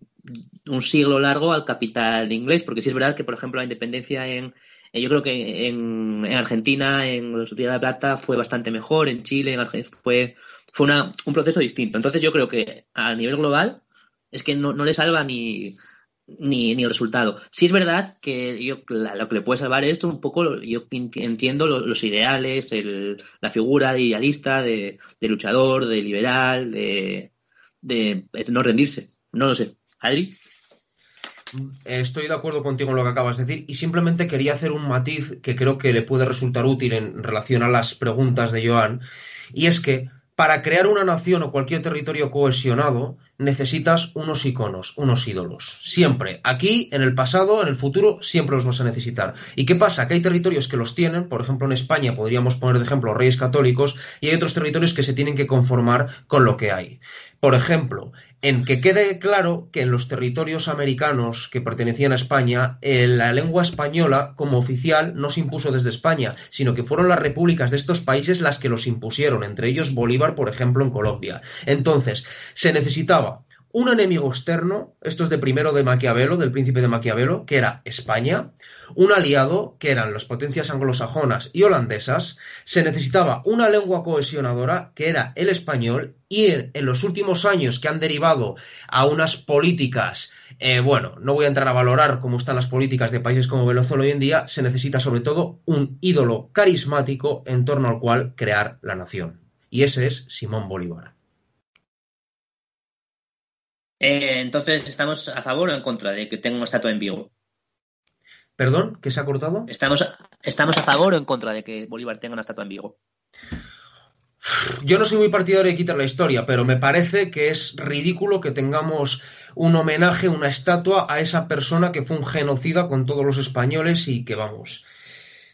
un siglo largo al capital inglés, porque sí es verdad que, por ejemplo, la independencia en, yo creo que en, Argentina, en los Tierra de Plata, fue bastante mejor, en Chile, en Argentina, fue, fue una, un proceso distinto. Entonces yo creo que a nivel global es que no, le salva ni, ni, el resultado. Sí es verdad que yo lo que le puede salvar esto un poco, yo entiendo los, ideales, el, la figura de idealista, de, de luchador, de liberal, de, de, no rendirse. No lo sé. Adri. Estoy de acuerdo contigo en lo que acabas de decir y simplemente quería hacer un matiz que creo que le puede resultar útil en relación a las preguntas de Joan y es que para crear una nación o cualquier territorio cohesionado necesitas unos iconos, unos ídolos. Siempre. Aquí, en el pasado, en el futuro, siempre los vas a necesitar. ¿Y qué pasa? Que hay territorios que los tienen, por ejemplo en España podríamos poner de ejemplo reyes católicos, y hay otros territorios que se tienen que conformar con lo que hay. Por ejemplo, en que quede claro que en los territorios americanos que pertenecían a España, eh, la lengua española como oficial no se impuso desde España, sino que fueron las repúblicas de estos países las que los impusieron, entre ellos Bolívar, por ejemplo, en Colombia. Entonces, se necesitaba un enemigo externo, esto es de primero de Maquiavelo, del príncipe de Maquiavelo, que era España, un aliado, que eran las potencias anglosajonas y holandesas, se necesitaba una lengua cohesionadora, que era el español, y en, los últimos años que han derivado a unas políticas, eh, bueno, no voy a entrar a valorar cómo están las políticas de países como Venezuela hoy en día, se necesita sobre todo un ídolo carismático en torno al cual crear la nación. Y ese es Simón Bolívar. Eh, entonces, ¿estamos a favor o en contra de que tenga una estatua en Vigo? ¿Perdón? ¿Qué se ha cortado? ¿Estamos, ¿Estamos a favor o en contra de que Bolívar tenga una estatua en Vigo? Yo no soy muy partidario de quitar la historia, pero me parece que es ridículo que tengamos un homenaje, una estatua a esa persona que fue un genocida con todos los españoles y que vamos.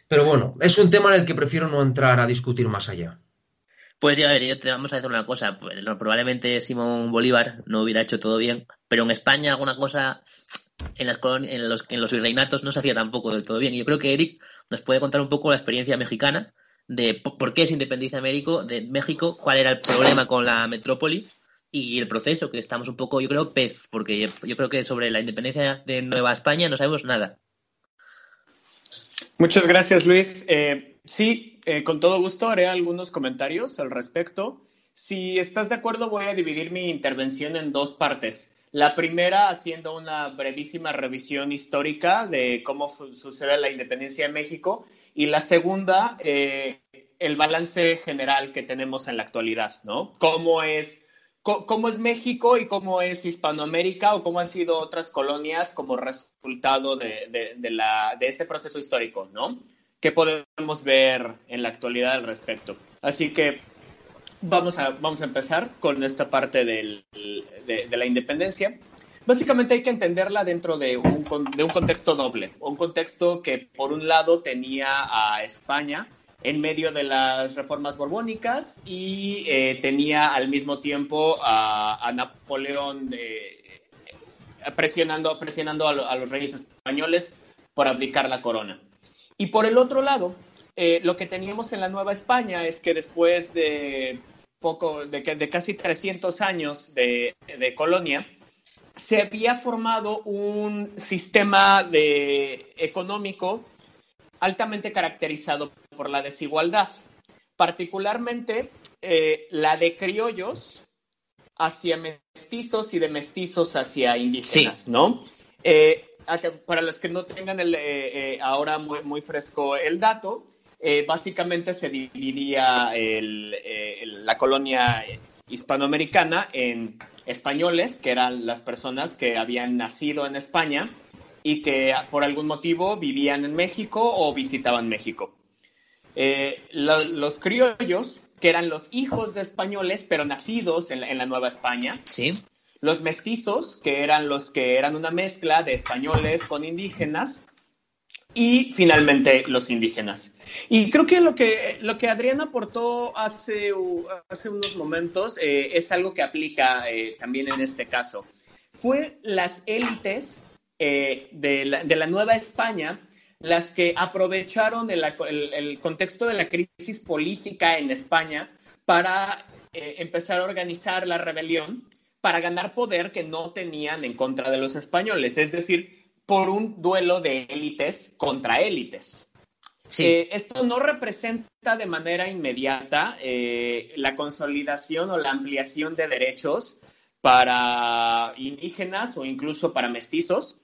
Pero bueno, es un tema en el que prefiero no entrar a discutir más allá. Pues ya, a ver, yo te vamos a decir una cosa. Pues, probablemente Simón Bolívar no hubiera hecho todo bien, pero en España alguna cosa en, las en, los, en los virreinatos no se hacía tampoco del todo bien. Y yo creo que Eric nos puede contar un poco la experiencia mexicana de por qué se independiza México, de México, cuál era el problema con la metrópoli y el proceso, que estamos un poco, yo creo, pez, porque yo creo que sobre la independencia de Nueva España no sabemos nada. Muchas gracias, Luis. Eh, sí, eh, con todo gusto haré algunos comentarios al respecto. Si estás de acuerdo, voy a dividir mi intervención en dos partes. La primera haciendo una brevísima revisión histórica de cómo sucede la independencia de México y la segunda, eh, el balance general que tenemos en la actualidad, ¿no? Cómo es cómo es México y cómo es Hispanoamérica o cómo han sido otras colonias como resultado de, la, de este proceso histórico, ¿no? ¿Qué podemos ver en la actualidad al respecto? Así que vamos a, vamos a empezar con esta parte de, de, la independencia. Básicamente hay que entenderla dentro de un, de un contexto doble, un contexto que por un lado tenía a España en medio de las reformas borbónicas y eh, tenía al mismo tiempo a, Napoleón eh, presionando, presionando a, los reyes españoles por aplicar la corona. Y por el otro lado, eh, lo que teníamos en la Nueva España es que después de poco, de, de casi 300 años de, de colonia, se había formado un sistema de, económico altamente caracterizado por la desigualdad, particularmente eh, la de criollos hacia mestizos y de mestizos hacia indígenas, ¿no? Eh, para los que no tengan el, eh, ahora muy, fresco el dato, básicamente se dividía la colonia hispanoamericana en españoles, que eran las personas que habían nacido en España y que por algún motivo vivían en México o visitaban México. Eh, los criollos, que eran los hijos de españoles, pero nacidos en la, Nueva España. Sí. Los mestizos, que eran los que eran una mezcla de españoles con indígenas. Y finalmente los indígenas. Y creo que lo que, lo que Adrián aportó hace, hace unos momentos eh, es algo que aplica eh, también en este caso. Fue las élites de la, de la Nueva España las que aprovecharon el, contexto de la crisis política en España para eh, empezar a organizar la rebelión para ganar poder que no tenían en contra de los españoles, es decir, por un duelo de élites contra élites. Eh, esto no representa de manera inmediata eh, la consolidación o la ampliación de derechos para indígenas o incluso para mestizos,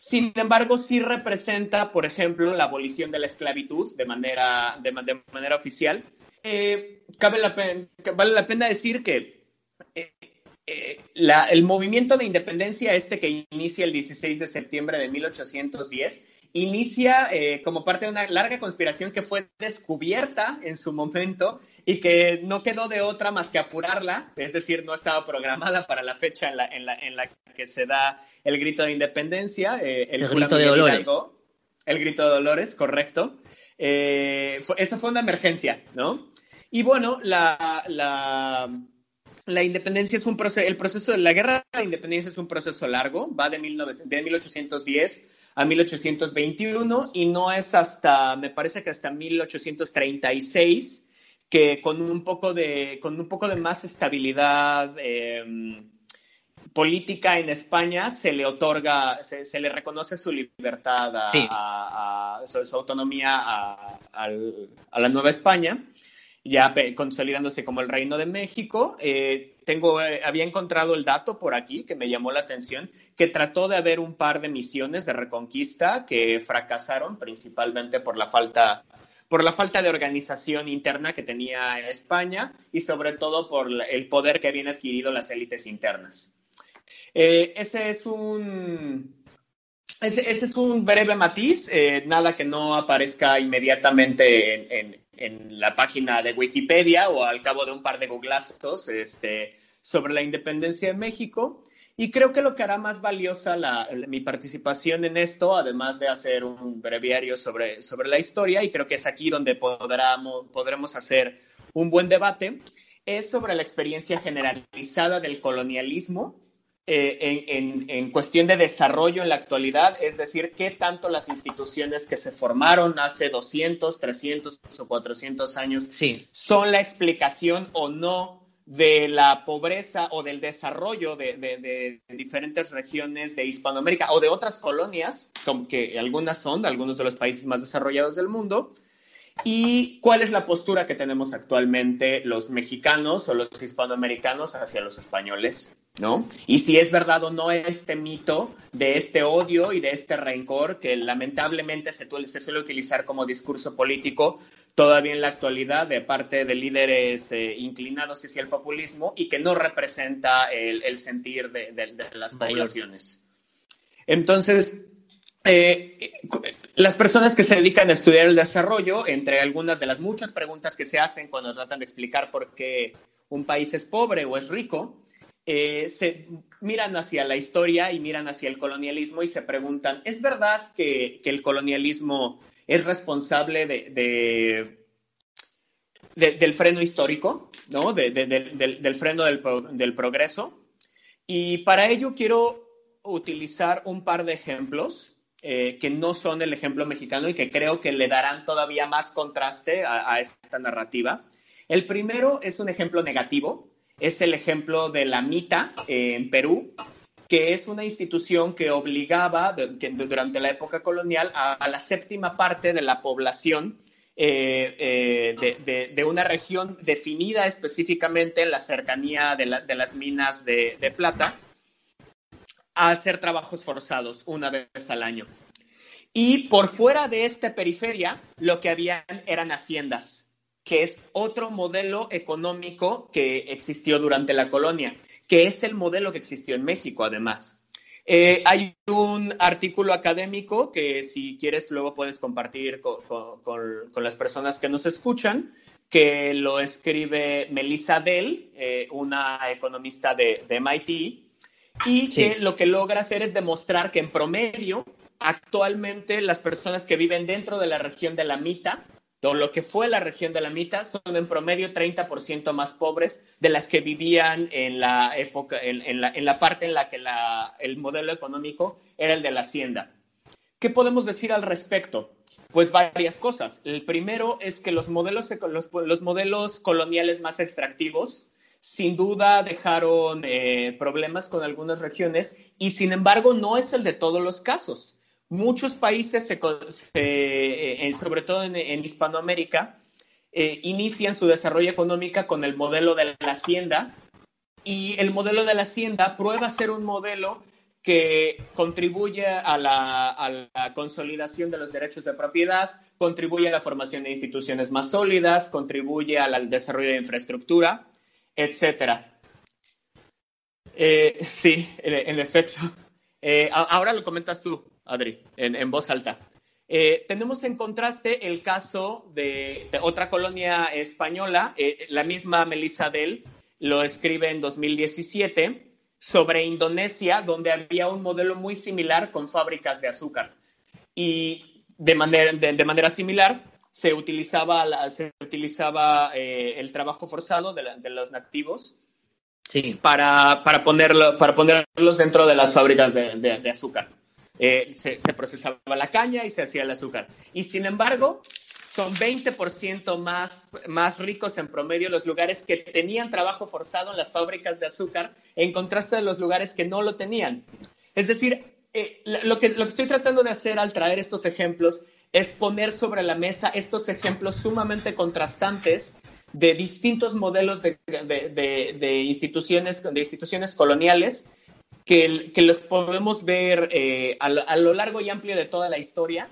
sin embargo, sí representa, por ejemplo, la abolición de la esclavitud de manera, de, manera oficial. Eh, cabe la vale la pena decir que eh, eh, el movimiento de independencia este que inicia el 16 de septiembre de 1810 inicia como parte de una larga conspiración que fue descubierta en su momento y que no quedó de otra más que apurarla, es decir, no estaba programada para la fecha en la, en la, en la que se da el grito de independencia. Eh, el, grito de Dolores. el grito de Dolores, correcto. Eh, esa fue una emergencia, ¿no? Y bueno, la, la, la independencia es un proceso, el proceso de la guerra de la independencia es un proceso largo, va de, 19, de 1810 a 1821 y no es hasta, me parece que hasta 1836 que con un poco de, con un poco de más estabilidad eh, política en España se le otorga, se, le reconoce su libertad, a, su, autonomía a, la Nueva España, ya consolidándose como el Reino de México. Eh, tengo, eh, había encontrado el dato por aquí que me llamó la atención, que trató de haber un par de misiones de reconquista que fracasaron principalmente por la falta por la falta de organización interna que tenía España y sobre todo por el poder que habían adquirido las élites internas. Eh, ese es un ese, es un breve matiz, eh, nada que no aparezca inmediatamente en, la página de Wikipedia o al cabo de un par de googlazos este, sobre la independencia de México. Y creo que lo que hará más valiosa mi participación en esto, además de hacer un breviario sobre, sobre la historia, y creo que es aquí donde podremos hacer un buen debate, es sobre la experiencia generalizada del colonialismo eh, en, cuestión de desarrollo en la actualidad, es decir, qué tanto las instituciones que se formaron hace 200, 300 o 400 años son la explicación o no de la pobreza o del desarrollo de, diferentes regiones de Hispanoamérica o de otras colonias, como que algunas son, de algunos de los países más desarrollados del mundo, y cuál es la postura que tenemos actualmente los mexicanos o los hispanoamericanos hacia los españoles, ¿no? Y si es verdad o no este mito de este odio y de este rencor que lamentablemente se, se suele utilizar como discurso político todavía en la actualidad de parte de líderes eh, inclinados hacia el populismo y que no representa el, sentir de, las poblaciones. Entonces, eh, las personas que se dedican a estudiar el desarrollo, entre algunas de las muchas preguntas que se hacen cuando tratan de explicar por qué un país es pobre o es rico, eh, se miran hacia la historia y miran hacia el colonialismo y se preguntan, ¿es verdad que, que el colonialismo es responsable de, del freno histórico, ¿no? del, freno del, progreso. Y para ello quiero utilizar un par de ejemplos eh, que no son el ejemplo mexicano y que creo que le darán todavía más contraste a, esta narrativa. El primero es un ejemplo negativo, es el ejemplo de la MITA en Perú, que es una institución que obligaba durante la época colonial a, la séptima parte de la población eh, eh, de, una región definida específicamente en la cercanía de, las minas de, plata a hacer trabajos forzados una vez al año. Y por fuera de esta periferia, lo que habían eran haciendas, que es otro modelo económico que existió durante la colonia que es el modelo que existió en México, además. Eh, hay un artículo académico que si quieres luego puedes compartir con, las personas que nos escuchan, que lo escribe Melissa Dell, eh, una economista de, MIT, y que lo que logra hacer es demostrar que en promedio, actualmente las personas que viven dentro de la región de la mitad lo que fue la región de la mitad son en promedio 30% más pobres de las que vivían en la época, en, la, parte en la que el modelo económico era el de la hacienda. ¿Qué podemos decir al respecto? Pues varias cosas. El primero es que los modelos, los, modelos coloniales más extractivos sin duda dejaron eh, problemas con algunas regiones y sin embargo no es el de todos los casos muchos países, eh, sobre todo en, Hispanoamérica, eh, inician su desarrollo económico con el modelo de la hacienda y el modelo de la hacienda prueba ser un modelo que contribuye a la, consolidación de los derechos de propiedad, contribuye a la formación de instituciones más sólidas, contribuye al desarrollo de infraestructura, etcétera. Eh, sí, en efecto. ahora lo comentas tú. Adri, en, voz alta. Eh, tenemos en contraste el caso de, otra colonia española, eh, la misma Melissa Dell lo escribe en 2017 sobre Indonesia, donde había un modelo muy similar con fábricas de azúcar. Y de manera, de, manera similar, se utilizaba, se utilizaba eh, el trabajo forzado de, los nativos sí. para, para, ponerlo, para ponerlos dentro de las fábricas de azúcar. Eh, se, procesaba la caña y se hacía el azúcar. Y sin embargo, son 20% más, más ricos en promedio los lugares que tenían trabajo forzado en las fábricas de azúcar, en contraste de los lugares que no lo tenían. Es decir, eh, lo, que, lo que estoy tratando de hacer al traer estos ejemplos es poner sobre la mesa estos ejemplos sumamente contrastantes de distintos modelos de, de, instituciones, de instituciones coloniales que, los podemos ver eh, a, lo, largo y amplio de toda la historia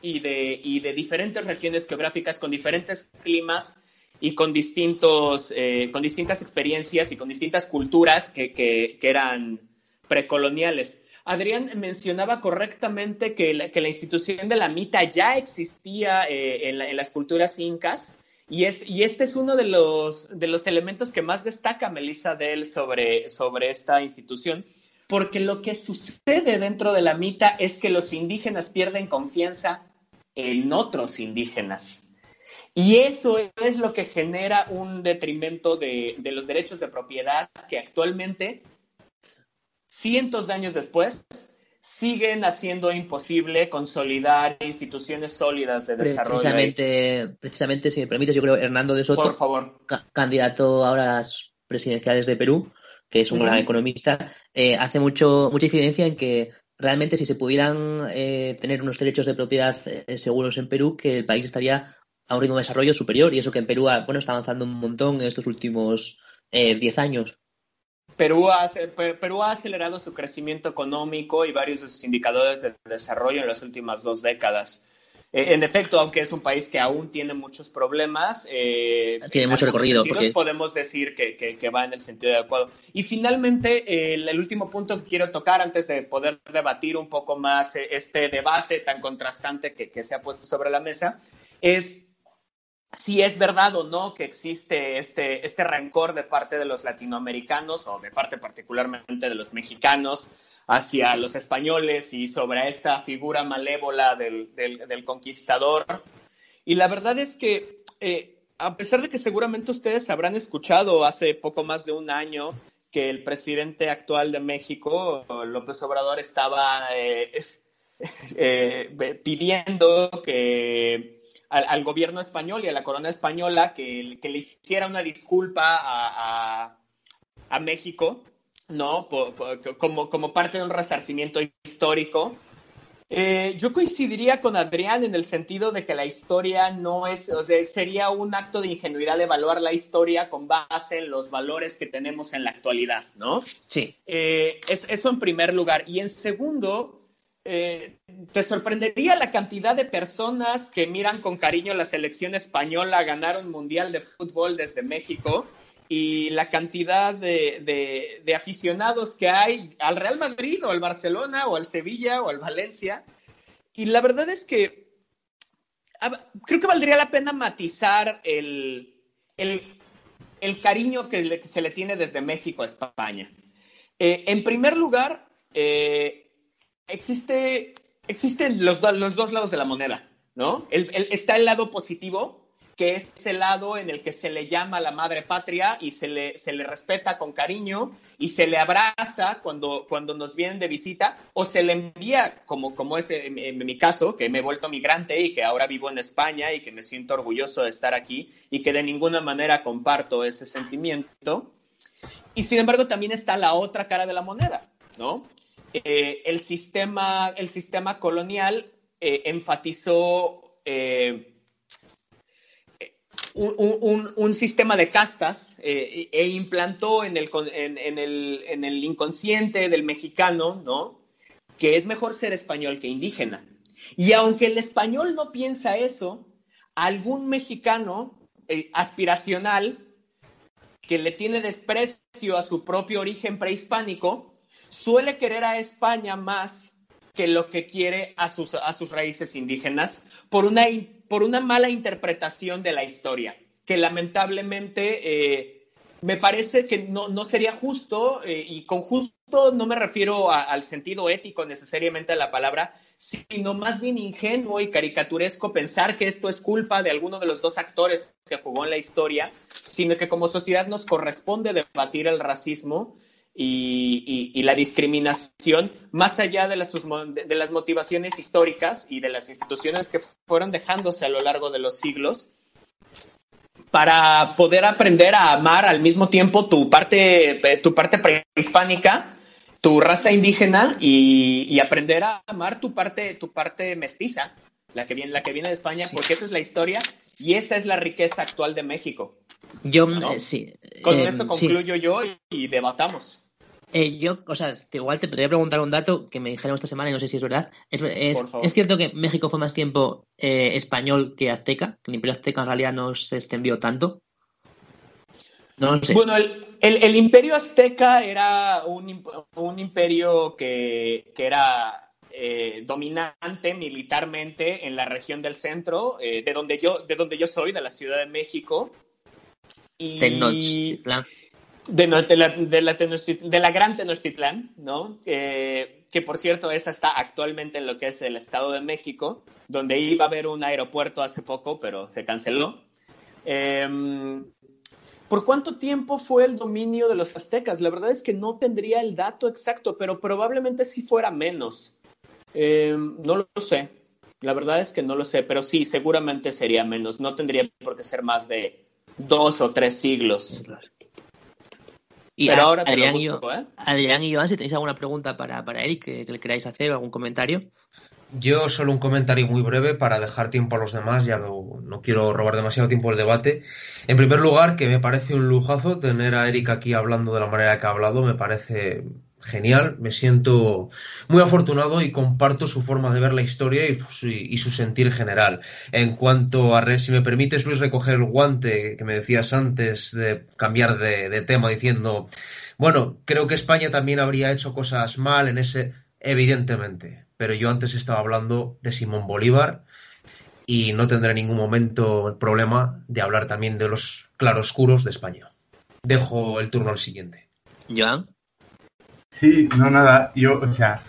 y de, y de diferentes regiones geográficas con diferentes climas y con, distintos, eh, con distintas experiencias y con distintas culturas que, que, eran precoloniales. Adrián mencionaba correctamente que la, que la, institución de la mita ya existía eh, en, las culturas incas y, es, y, este es uno de los, de los elementos que más destaca Melissa Dell sobre, sobre esta institución porque lo que sucede dentro de la mita es que los indígenas pierden confianza en otros indígenas. Y eso es lo que genera un detrimento de, los derechos de propiedad que actualmente, cientos de años después, siguen haciendo imposible consolidar instituciones sólidas de desarrollo. Precisamente, precisamente si me permites, yo creo Hernando de Soto, Por favor. candidato ahora a las presidenciales de Perú, que es un gran economista, eh, hace mucho, mucha incidencia en que realmente si se pudieran eh, tener unos derechos de propiedad eh, seguros en Perú, que el país estaría a un ritmo de desarrollo superior y eso que en Perú bueno, está avanzando un montón en estos últimos 10 años. Perú ha, Perú ha acelerado su crecimiento económico y varios de sus indicadores de desarrollo en las últimas dos décadas. Eh, en efecto, aunque es un país que aún tiene muchos problemas, eh, tiene mucho recorrido. Porque... Podemos decir que, va en el sentido adecuado. Y finalmente, el, último punto que quiero tocar antes de poder debatir un poco más eh, este debate tan contrastante que, se ha puesto sobre la mesa es si es verdad o no que existe este, este rencor de parte de los latinoamericanos o de parte particularmente de los mexicanos hacia los españoles y sobre esta figura malévola del, del, conquistador. Y la verdad es que, eh, a pesar de que seguramente ustedes habrán escuchado hace poco más de un año que el presidente actual de México, López Obrador, estaba eh, eh, pidiendo que al, gobierno español y a la corona española que, que le hiciera una disculpa a, a México ¿no? como, como parte de un resarcimiento histórico. Eh, yo coincidiría con Adrián en el sentido de que la historia no es, o sea, sería un acto de ingenuidad evaluar la historia con base en los valores que tenemos en la actualidad, ¿no? Sí. Eh, es, eso en primer lugar. Y en segundo, eh, te sorprendería la cantidad de personas que miran con cariño la selección española ganar un mundial de fútbol desde México y la cantidad de, aficionados que hay al Real Madrid o al Barcelona o al Sevilla o al Valencia. Y la verdad es que creo que valdría la pena matizar el, cariño que, se le tiene desde México a España. Eh, en primer lugar, eh, existe, existen los, los, dos lados de la moneda, ¿no? está el lado positivo, que es ese lado en el que se le llama a la madre patria y se le, se le respeta con cariño y se le abraza cuando, cuando nos vienen de visita o se le envía, como, como es en, mi caso, que me he vuelto migrante y que ahora vivo en España y que me siento orgulloso de estar aquí y que de ninguna manera comparto ese sentimiento. Y sin embargo también está la otra cara de la moneda, ¿no? Eh, el, sistema, el sistema colonial eh, enfatizó eh, un, sistema de castas e implantó en el, en, el, en el inconsciente del mexicano, ¿no? Que es mejor ser español que indígena. Y aunque el español no piensa eso, algún mexicano aspiracional que le tiene desprecio a su propio origen prehispánico suele querer a España más que lo que quiere a sus, a raíces indígenas por una, por una mala interpretación de la historia, que lamentablemente eh, me parece que no, no sería justo, eh, y con justo no me refiero al sentido ético necesariamente de la palabra, sino más bien ingenuo y caricaturesco pensar que esto es culpa de alguno de los dos actores que jugó en la historia, sino que como sociedad nos corresponde debatir el racismo y, la discriminación, más allá de las, de las motivaciones históricas y de las instituciones que fueron dejándose a lo largo de los siglos, para poder aprender a amar al mismo tiempo tu parte, tu parte prehispánica, tu raza indígena y, aprender a amar tu parte, tu parte mestiza, la que viene, la que viene de España, porque esa es la historia y esa es la riqueza actual de México. Yo, eh, sí. Con eh, eso concluyo yo y debatamos. Eh, yo, o sea, igual te podría preguntar un dato que me dijeron esta semana y no sé si es verdad. ¿Es, es, cierto que México fue más tiempo eh, español que azteca? ¿Que el imperio azteca en realidad no se extendió tanto? No lo sé. Bueno, el, el, imperio azteca era un, un imperio que, que era eh, dominante militarmente en la región del centro, de, donde yo, de donde yo soy, de la Ciudad de México. Y... De, la, de, la, Gran Tenochtitlán, ¿no? que por cierto, esa está actualmente en lo que es el Estado de México, donde iba a haber un aeropuerto hace poco, pero se canceló. Em, ¿Por cuánto tiempo fue el dominio de los aztecas? La verdad es que no tendría el dato exacto, pero probablemente sí fuera menos. Em, no lo sé. La verdad es que no lo sé, pero sí, seguramente sería menos. No tendría por qué ser más de dos o tres siglos. Y Pero ahora Adrián, y, ¿eh? Adrián y Iván, si tenéis alguna pregunta para, para Eric que, le queráis hacer o algún comentario. Yo solo un comentario muy breve para dejar tiempo a los demás, ya no, quiero robar demasiado tiempo el debate. En primer lugar, que me parece un lujazo tener a Eric aquí hablando de la manera que ha hablado, me parece genial, me siento muy afortunado y comparto su forma de ver la historia y su, sentir general. En cuanto a, si me permites, Luis, recoger el guante que me decías antes de cambiar de, tema diciendo, bueno, creo que España también habría hecho cosas mal en ese, evidentemente, pero yo antes estaba hablando de Simón Bolívar y no tendré ningún momento el problema de hablar también de los claroscuros de España. Dejo el turno al siguiente. Joan. Sí, no, nada. Yo, o sea,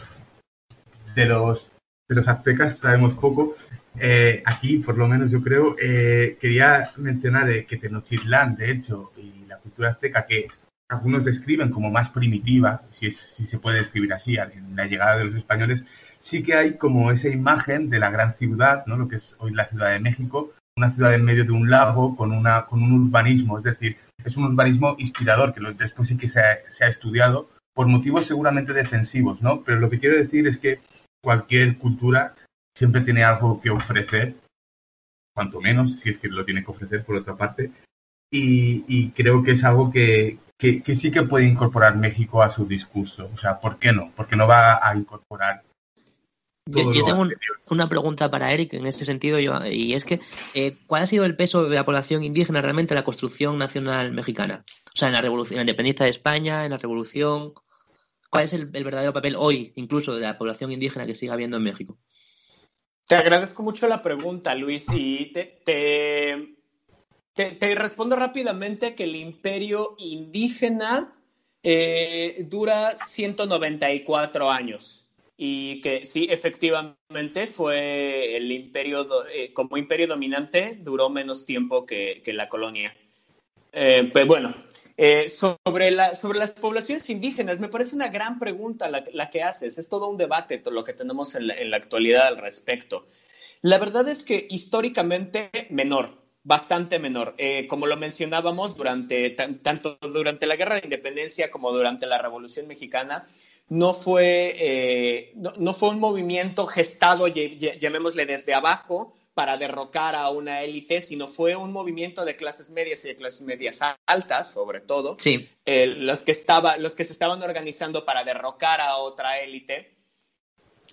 de los, de los aztecas sabemos poco. Eh, aquí, por lo menos, yo creo, eh, quería mencionar eh, que Tenochtitlán, de hecho, y la cultura azteca, que algunos describen como más primitiva, si, si se puede describir así, en la llegada de los españoles, sí que hay como esa imagen de la gran ciudad, ¿no? lo que es hoy la Ciudad de México, una ciudad en medio de un lago con, una, con un urbanismo, es decir, es un urbanismo inspirador que después sí que se ha estudiado por motivos seguramente defensivos, ¿no? Pero lo que quiero decir es que cualquier cultura siempre tiene algo que ofrecer, cuanto menos, si es que lo tiene que ofrecer por otra parte, y, creo que es algo que, sí que puede incorporar México a su discurso. O sea, ¿por qué no? Porque no va a incorporar yo, tengo una pregunta para Eric en ese sentido, y es que, eh, ¿cuál ha sido el peso de la población indígena realmente en la construcción nacional mexicana? O sea, en la revolución, en la independencia de España, en la revolución. ¿Cuál es el, verdadero papel hoy, incluso, de la población indígena que sigue habiendo en México? Te agradezco mucho la pregunta, Luis, y te, te, respondo rápidamente que el imperio indígena eh, dura 194 años y que sí, efectivamente fue el imperio, eh, como imperio dominante, duró menos tiempo que, la colonia. Eh, pues bueno, eh, sobre, la, sobre las poblaciones indígenas, me parece una gran pregunta la, que haces. Es todo un debate todo lo que tenemos en la, actualidad al respecto. La verdad es que históricamente menor, bastante menor. Eh, como lo mencionábamos, durante, tanto durante la Guerra de Independencia como durante la Revolución Mexicana, no fue, eh, no, fue un movimiento gestado, llamémosle desde abajo, para derrocar a una élite, sino fue un movimiento de clases medias y de clases medias altas, sobre todo, sí. Eh, los, que estaba, los que se estaban organizando para derrocar a otra élite.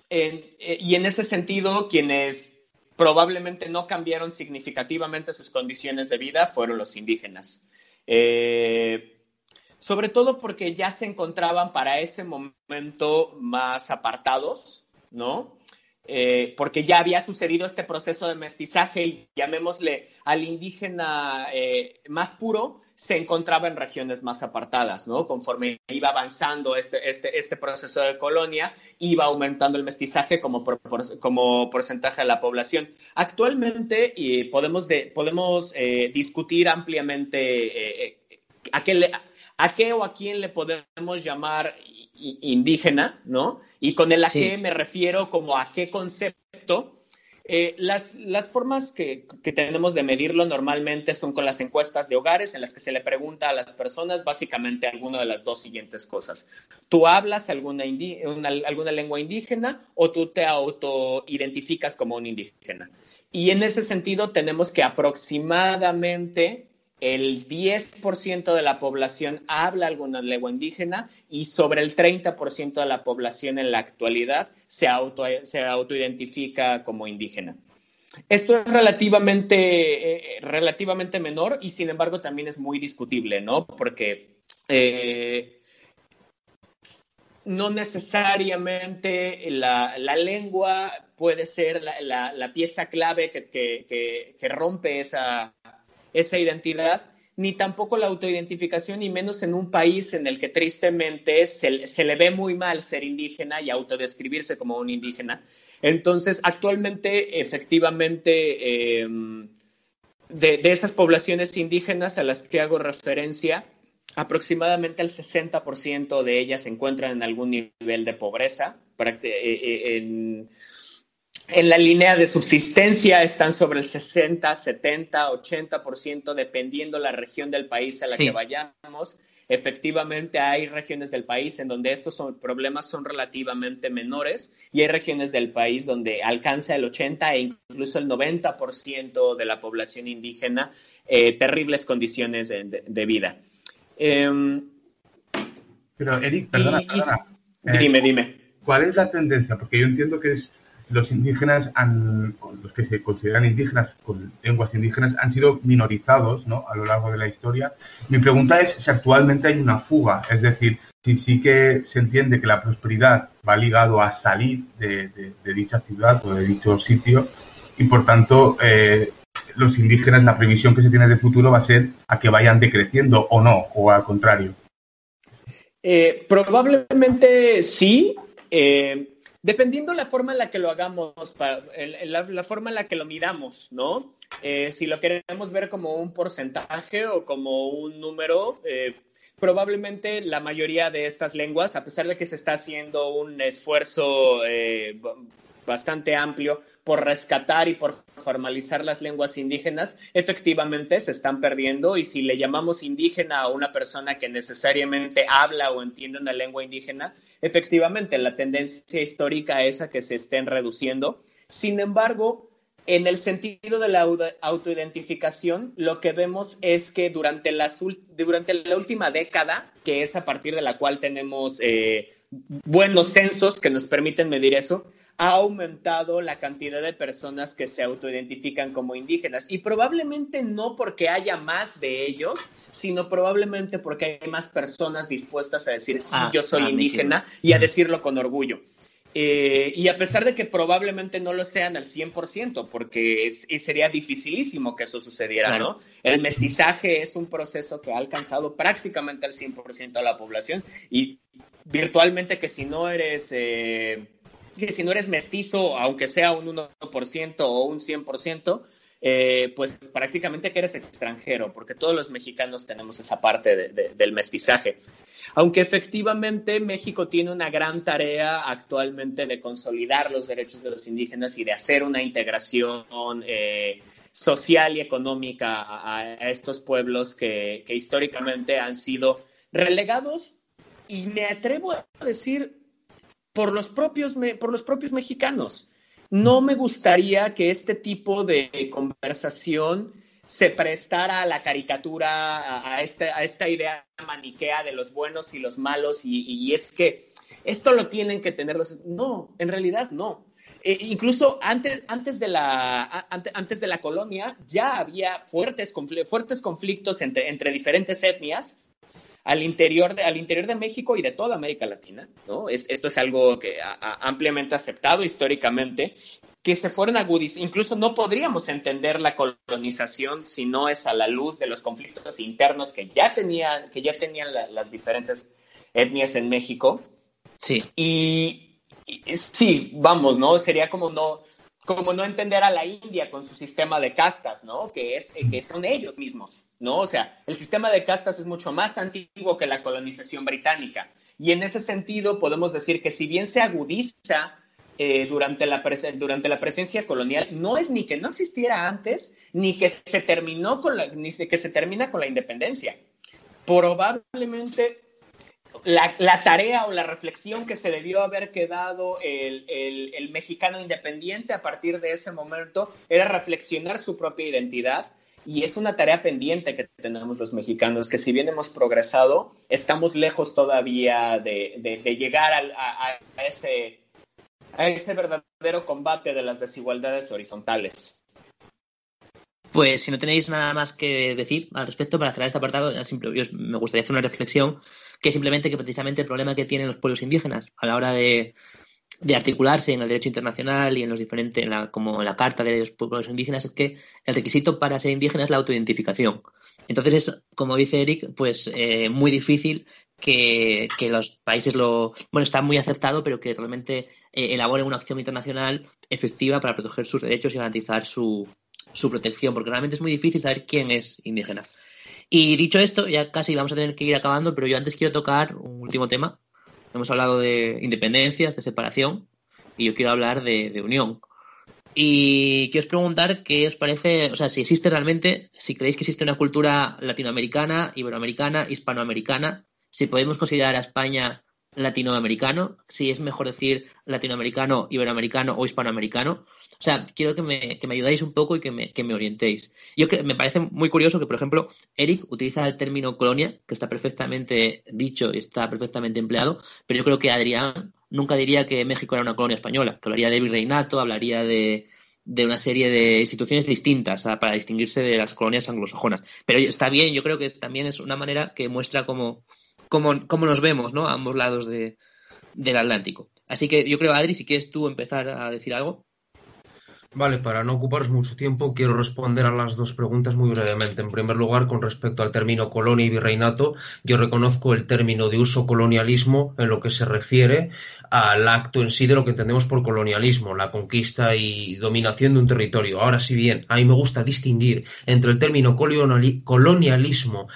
Eh, y en ese sentido, quienes probablemente no cambiaron significativamente sus condiciones de vida fueron los indígenas. Eh, sobre todo porque ya se encontraban para ese momento más apartados ¿no? Eh, porque ya había sucedido este proceso de mestizaje y llamémosle al indígena eh, más puro, se encontraba en regiones más apartadas, ¿no? Conforme iba avanzando este, este, este proceso de colonia, iba aumentando el mestizaje como, como porcentaje de la población. Actualmente podemos, podemos eh, discutir ampliamente a qué, a qué o a quién le podemos llamar indígena, ¿no? Y con el a qué me refiero como a qué concepto. Eh, las, las, formas que, que, tenemos de medirlo normalmente son con las encuestas de hogares en las que se le pregunta a las personas básicamente alguna de las dos siguientes cosas. ¿Tú hablas alguna, alguna lengua indígena o tú te autoidentificas como un indígena? Y en ese sentido tenemos que aproximadamente el 10% de la población habla alguna lengua indígena y sobre el 30% de la población en la actualidad se, auto, se autoidentifica como indígena. Esto es relativamente, eh, relativamente menor y sin embargo también es muy discutible, ¿no? Porque eh, no necesariamente la, lengua puede ser la, pieza clave que rompe esa, esa identidad, ni tampoco la autoidentificación, y menos en un país en el que tristemente se, le ve muy mal ser indígena y autodescribirse como un indígena. Entonces, actualmente, efectivamente, em, de, de, esas poblaciones indígenas a las que hago referencia, aproximadamente el 60% de ellas se encuentran en algún nivel de pobreza. Eh, eh, en la línea de subsistencia están sobre el 60, 70, 80%, dependiendo la región del país a la que vayamos. Efectivamente, hay regiones del país en donde estos problemas son relativamente menores y hay regiones del país donde alcanza el 80 e incluso el 90% de la población indígena eh, terribles condiciones de, vida. Em, Pero, Eric, perdona, dime, eh, dime. ¿Cuál es la tendencia? Porque yo entiendo que es los indígenas, los que se consideran indígenas con lenguas indígenas, han sido minorizados ¿no? a lo largo de la historia. Mi pregunta es si actualmente hay una fuga, es decir, si sí que se entiende que la prosperidad va ligado a salir de, dicha ciudad o de dicho sitio y por tanto eh, los indígenas, la previsión que se tiene de futuro va a ser a que vayan decreciendo o no, o al contrario. Eh, probablemente sí. Eh, Dependiendo la forma en la que lo hagamos, la, forma en la que lo miramos, ¿no? Eh, si lo queremos ver como un porcentaje o como un número, eh, probablemente la mayoría de estas lenguas, a pesar de que se está haciendo un esfuerzo eh, bastante amplio por rescatar y por formalizar las lenguas indígenas, efectivamente se están perdiendo y si le llamamos indígena a una persona que necesariamente habla o entiende una lengua indígena, efectivamente la tendencia histórica es a que se estén reduciendo. Sin embargo, en el sentido de la autoidentificación, lo que vemos es que durante, la última década, que es a partir de la cual tenemos eh, buenos censos que nos permiten medir eso, ha aumentado la cantidad de personas que se autoidentifican como indígenas. Y probablemente no porque haya más de ellos, sino probablemente porque hay más personas dispuestas a decir, sí, ah, yo soy ah, indígena y a decirlo con orgullo. Eh, y a pesar de que probablemente no lo sean al 100%, porque sería dificilísimo que eso sucediera, ¿no? El mestizaje es un proceso que ha alcanzado prácticamente al 100% de la población y virtualmente que si no eres... Eh, que si no eres mestizo, aunque sea un 1% o un 100%, eh, pues prácticamente que eres extranjero, porque todos los mexicanos tenemos esa parte del mestizaje. Aunque efectivamente México tiene una gran tarea actualmente de consolidar los derechos de los indígenas y de hacer una integración eh, social y económica a, estos pueblos que históricamente han sido relegados y me atrevo a decir por los propios, por los propios mexicanos. No me gustaría que este tipo de conversación se prestara a la caricatura, a, este, a esta idea maniquea de los buenos y los malos, y, es que esto lo tienen que tener los... No, en realidad no. E incluso antes, antes, de la, antes, de la colonia ya había fuertes, fuertes conflictos entre, entre diferentes etnias al interior de, al interior de México y de toda América Latina, ¿no? esto es algo que ampliamente aceptado históricamente, que se fueron agudizando. Incluso no podríamos entender la colonización si no es a la luz de los conflictos internos que ya tenían, que ya tenían las diferentes etnias en México. Sí. Y, sí, vamos, ¿no? Sería como no, como no entender a la India con su sistema de castas, ¿no? Que, es, que son ellos mismos, ¿no? O sea, el sistema de castas es mucho más antiguo que la colonización británica. Y en ese sentido podemos decir que si bien se agudiza eh, durante, la durante la presencia colonial no es ni que no existiera antes, ni que se terminó con la, ni que se termina con la independencia. Probablemente la, tarea o la reflexión que se debió haber quedado el, el, mexicano independiente a partir de ese momento era reflexionar su propia identidad y es una tarea pendiente que tenemos los mexicanos, que si bien hemos progresado, estamos lejos todavía de, llegar a, ese, a ese verdadero combate de las desigualdades horizontales. Pues si no tenéis nada más que decir al respecto para cerrar este apartado, me gustaría hacer una reflexión que simplemente que precisamente el problema que tienen los pueblos indígenas a la hora de, articularse en el derecho internacional y en los diferentes, como en la Carta de los Pueblos Indígenas, es que el requisito para ser indígena es la autoidentificación. Entonces es, como dice Eric, pues eh, muy difícil que, los países lo. Bueno, está muy aceptado, pero que realmente eh, elaboren una acción internacional efectiva para proteger sus derechos y garantizar su, su protección, porque realmente es muy difícil saber quién es indígena. Y dicho esto, ya casi vamos a tener que ir acabando, pero yo antes quiero tocar un último tema. Hemos hablado de independencias, de separación, y yo quiero hablar de, de unión. Y quiero preguntar qué os parece, o sea, si existe realmente, si creéis que existe una cultura latinoamericana, iberoamericana, hispanoamericana si podemos considerar a España latinoamericano, si es mejor decir latinoamericano, iberoamericano o hispanoamericano. O sea, quiero que me, que me ayudáis un poco y que me, que me orientéis. Yo creo, me parece muy curioso que, por ejemplo, Eric utiliza el término colonia, que está perfectamente dicho y está perfectamente empleado, pero yo creo que Adrián nunca diría que México era una colonia española, que hablaría de virreinato, hablaría de, de una serie de instituciones distintas para distinguirse de las colonias anglosajonas. Pero está bien, yo creo que también es una manera que muestra cómo cómo, nos vemos, ¿no? A ambos lados de, del Atlántico. Así que yo creo, Adri, si quieres tú empezar a decir algo. Vale, para no ocuparos mucho tiempo, quiero responder a las dos preguntas muy brevemente. En primer lugar, con respecto al término colonia y virreinato, yo reconozco el término de uso colonialismo en lo que se refiere al acto en sí de lo que entendemos por colonialismo, la conquista y dominación de un territorio. Ahora, si bien a mí me gusta distinguir entre el término colonialismo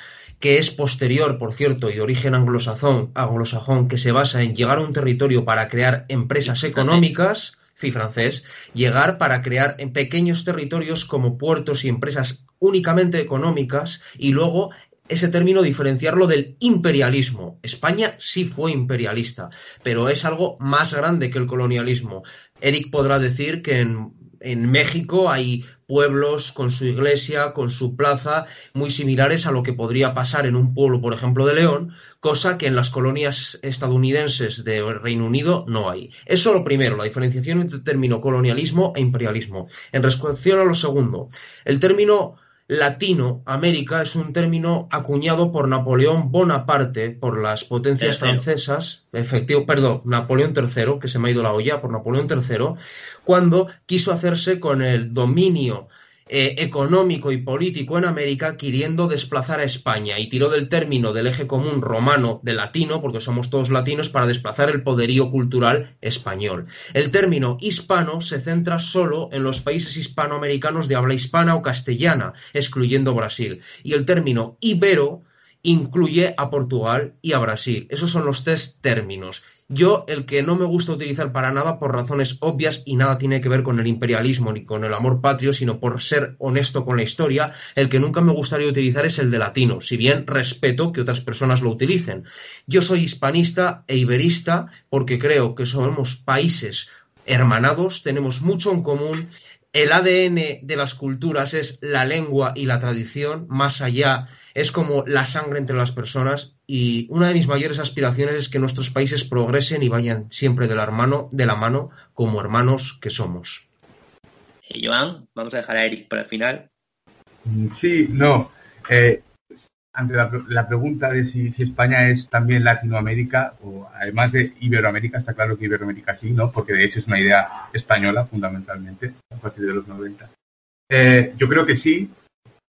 que es posterior, por cierto, y de origen anglosajón, anglosajón, que se basa en llegar a un territorio para crear empresas económicas, y francés, llegar para crear en pequeños territorios como puertos y empresas únicamente económicas y luego ese término diferenciarlo del imperialismo. España sí fue imperialista, pero es algo más grande que el colonialismo. Eric podrá decir que en en México hay pueblos con su iglesia, con su plaza, muy similares a lo que podría pasar en un pueblo, por ejemplo, de León, cosa que en las colonias estadounidenses del Reino Unido no hay. Eso lo primero, la diferenciación entre el término colonialismo e imperialismo. En respuesta a lo segundo, el término Latinoamérica es un término acuñado por Napoleón Bonaparte por las potencias francesas, efectivo, perdón, Napoleón III, que se me ha ido la olla, por Napoleón III, cuando quiso hacerse con el dominio eh, económico y político en América queriendo desplazar a España y tiró del término del eje común romano de latino, porque somos todos latinos, para desplazar el poderío cultural español. El término hispano se centra solo en los países hispanoamericanos de habla hispana o castellana, excluyendo Brasil. Y el término ibero incluye a Portugal y a Brasil. Esos son los tres términos. Yo, el que no me gusta utilizar para nada por razones obvias y nada tiene que ver con el imperialismo ni con el amor patrio, sino por ser honesto con la historia, el que nunca me gustaría utilizar es el de latino, si bien respeto que otras personas lo utilicen. Yo soy hispanista e iberista porque creo que somos países hermanados, tenemos mucho en común el ADN de las culturas es la lengua y la tradición, más allá es como la sangre entre las personas y una de mis mayores aspiraciones es que nuestros países progresen y vayan siempre de la, mano, de la mano como hermanos que somos. Eh, Joan, vamos a dejar a Eric para el final. Mm, sí, no. Eh, ante la, pregunta de si, España es también Latinoamérica o además de Iberoamérica, está claro que Iberoamérica sí, ¿no? Porque de hecho es una idea española fundamentalmente a partir de los 90. Eh, yo creo que sí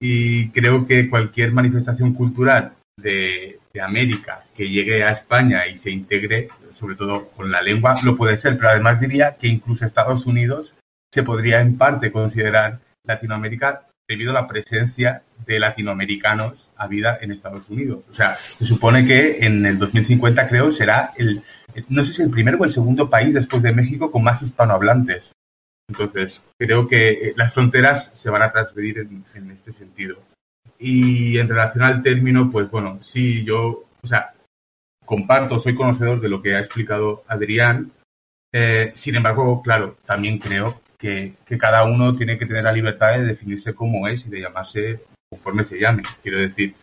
y creo que cualquier manifestación cultural de, América que llegue a España y se integre, sobre todo con la lengua, lo puede ser, pero además diría que incluso Estados Unidos se podría en parte considerar Latinoamérica debido a la presencia de latinoamericanos a vida en Estados Unidos. O sea, se supone que en el 2050 creo será el, no sé si el primer o el segundo país después de México con más hispanohablantes. Entonces, creo que eh, las fronteras se van a transferir en, este sentido. Y en relación al término, pues bueno, sí, yo, o sea, comparto, soy conocedor de lo que ha explicado Adrián. Eh, sin embargo, claro, también creo que, cada uno tiene que tener la libertad de definirse como es y de llamarse conforme se llame. Quiero decir,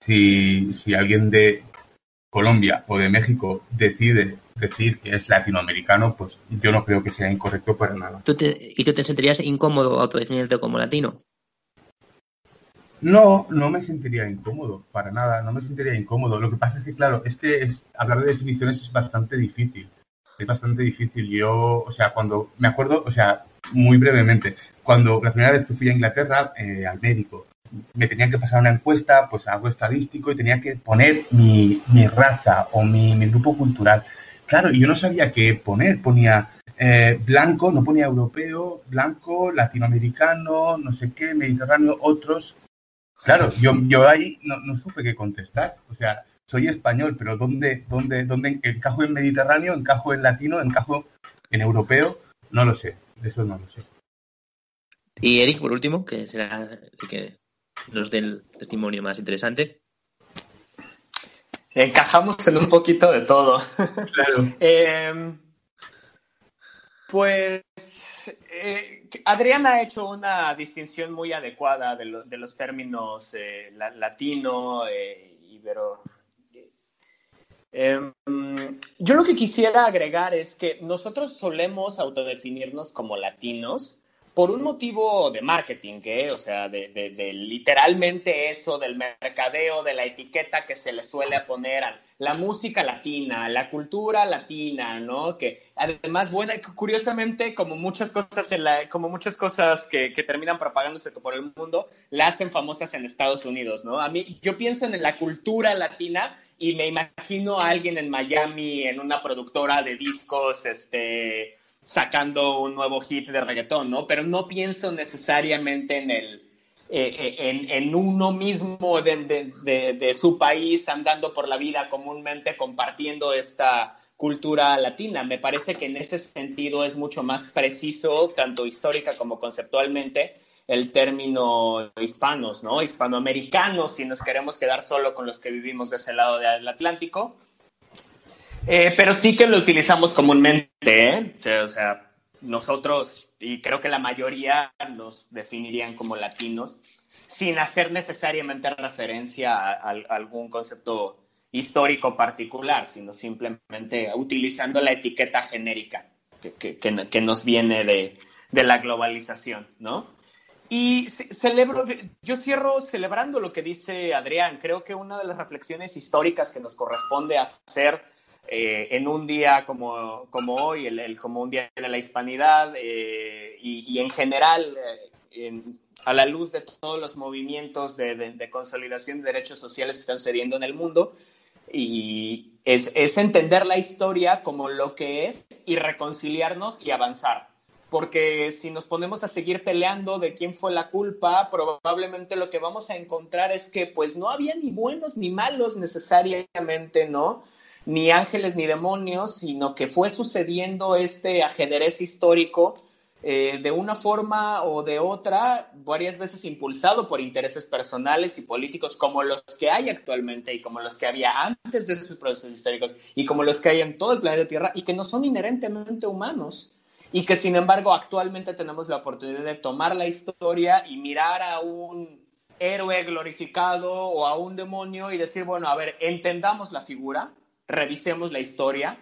si alguien de Colombia o de México decide decir que es latinoamericano, pues yo no creo que sea incorrecto para nada. ¿Y tú te sentirías incómodo autodefinirte como latino? No, no me sentiría incómodo, para nada, no me sentiría incómodo. Lo que pasa es que, claro, es que hablar de definiciones es bastante difícil es bastante difícil. Yo, o sea, cuando me acuerdo, o sea, muy brevemente, cuando la primera vez que fui a Inglaterra eh, al médico, me tenían que pasar una encuesta, pues algo estadístico, y tenía que poner mi, mi raza o mi, mi, grupo cultural. Claro, yo no sabía qué poner, ponía eh, blanco, no ponía europeo, blanco, latinoamericano, no sé qué, mediterráneo, otros. Claro, yo, yo ahí no, supe qué contestar. O sea, soy español, pero ¿dónde, dónde, dónde encajo en Mediterráneo, encajo en latino, encajo en europeo? No lo sé, eso no lo sé. Y Eric, por último, que será que nos dé el testimonio más interesante. Encajamos en un poquito de todo. Claro. Em, pues eh, Adrián ha hecho una distinción muy adecuada de, los términos eh, latino, eh, ibero, Em, yo lo que quisiera agregar es que nosotros solemos autodefinirnos como latinos por un motivo de marketing, ¿eh? o sea, de, de, literalmente eso del mercadeo, de la etiqueta que se le suele poner a la música latina, la cultura latina, ¿no? Que además, bueno, curiosamente, como muchas cosas, en la, como muchas cosas que, que, terminan propagándose por el mundo, la hacen famosas en Estados Unidos, ¿no? A mí, yo pienso en la cultura latina y me imagino a alguien en Miami, en una productora de discos, este, sacando un nuevo hit de reggaetón, ¿no? Pero no pienso necesariamente en el, eh, eh, en, uno mismo de, su país andando por la vida comúnmente compartiendo esta cultura latina. Me parece que en ese sentido es mucho más preciso, tanto histórica como conceptualmente, el término hispanos, ¿no? Hispanoamericanos, si nos queremos quedar solo con los que vivimos de ese lado del Atlántico. Eh, pero sí que lo utilizamos comúnmente, ¿eh? O sea, nosotros, y creo que la mayoría nos definirían como latinos, sin hacer necesariamente referencia a, algún concepto histórico particular, sino simplemente utilizando la etiqueta genérica que, nos viene de, de la globalización, ¿no? Y celebro, yo cierro celebrando lo que dice Adrián. Creo que una de las reflexiones históricas que nos corresponde hacer eh, en un día como, como hoy, el, como un día de la hispanidad eh, y, en general, eh, a la luz de todos los movimientos de, de, consolidación de derechos sociales que están sucediendo en el mundo, y es, es entender la historia como lo que es y reconciliarnos y avanzar porque si nos ponemos a seguir peleando de quién fue la culpa, probablemente lo que vamos a encontrar es que pues no había ni buenos ni malos necesariamente, ¿no? Ni ángeles ni demonios, sino que fue sucediendo este ajedrez histórico eh, de una forma o de otra, varias veces impulsado por intereses personales y políticos como los que hay actualmente y como los que había antes de esos procesos históricos y como los que hay en todo el planeta Tierra y que no son inherentemente humanos. Y que sin embargo actualmente tenemos la oportunidad de tomar la historia y mirar a un héroe glorificado o a un demonio y decir, bueno, a ver, entendamos la figura, revisemos la historia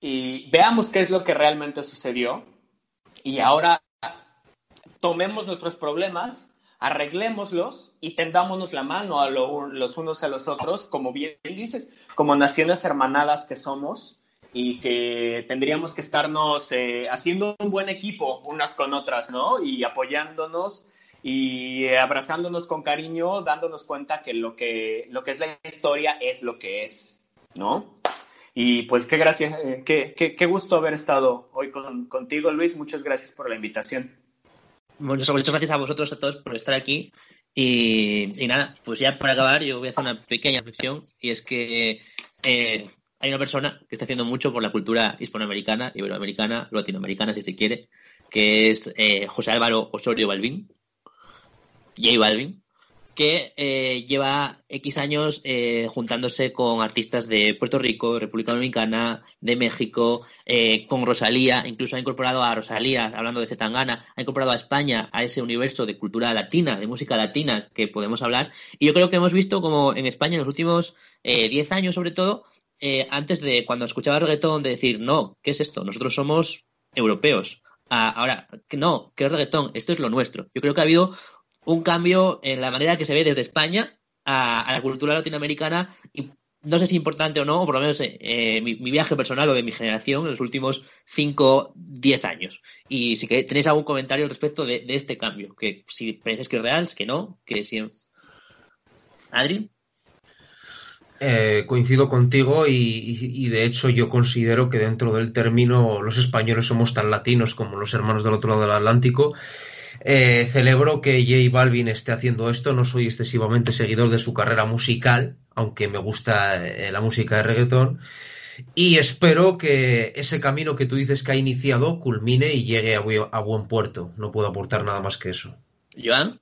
y veamos qué es lo que realmente sucedió y ahora tomemos nuestros problemas, arreglémoslos y tendámonos la mano a los unos a los otros, como bien dices, como naciones hermanadas que somos y que tendríamos que estarnos eh, haciendo un buen equipo unas con otras, ¿no? Y apoyándonos y abrazándonos con cariño, dándonos cuenta que lo que, lo que es la historia es lo que es, ¿no? Y pues qué gracias, eh, qué, qué, gusto haber estado hoy contigo, Luis. Muchas gracias por la invitación. Bueno, muchas gracias a vosotros a todos por estar aquí. Y, nada, pues ya para acabar, yo voy a hacer una pequeña reflexión. Y es que eh, hay una persona que está haciendo mucho por la cultura hispanoamericana, iberoamericana, latinoamericana, si se quiere, que es eh, José Álvaro Osorio Balvin, J Balvin, que eh, lleva X años eh, juntándose con artistas de Puerto Rico, República Dominicana, de México, con Rosalía, incluso ha incorporado a Rosalía, hablando de Zetangana, ha incorporado a España a ese universo de cultura latina, de música latina que podemos hablar. Y yo creo que hemos visto como en España en los últimos 10 años sobre todo, eh, antes de cuando escuchaba reggaetón de decir, no, ¿qué es esto? Nosotros somos europeos. Ah, ahora, no, ¿qué es reggaetón? Esto es lo nuestro. Yo creo que ha habido un cambio en la manera que se ve desde España a, la cultura latinoamericana y no sé si importante o no, o por lo menos eh, mi, viaje personal o de mi generación en los últimos 5, 10 años. Y si tenéis algún comentario al respecto de, este cambio, que si pensáis que es real, que no, que si... Adri. Eh, coincido contigo y, de hecho yo considero que dentro del término los españoles somos tan latinos como los hermanos del otro lado del Atlántico. Eh, celebro que J Balvin esté haciendo esto, no soy excesivamente seguidor de su carrera musical, aunque me gusta eh, la música de reggaetón, y espero que ese camino que tú dices que ha iniciado culmine y llegue a, a buen puerto. No puedo aportar nada más que eso. Joan.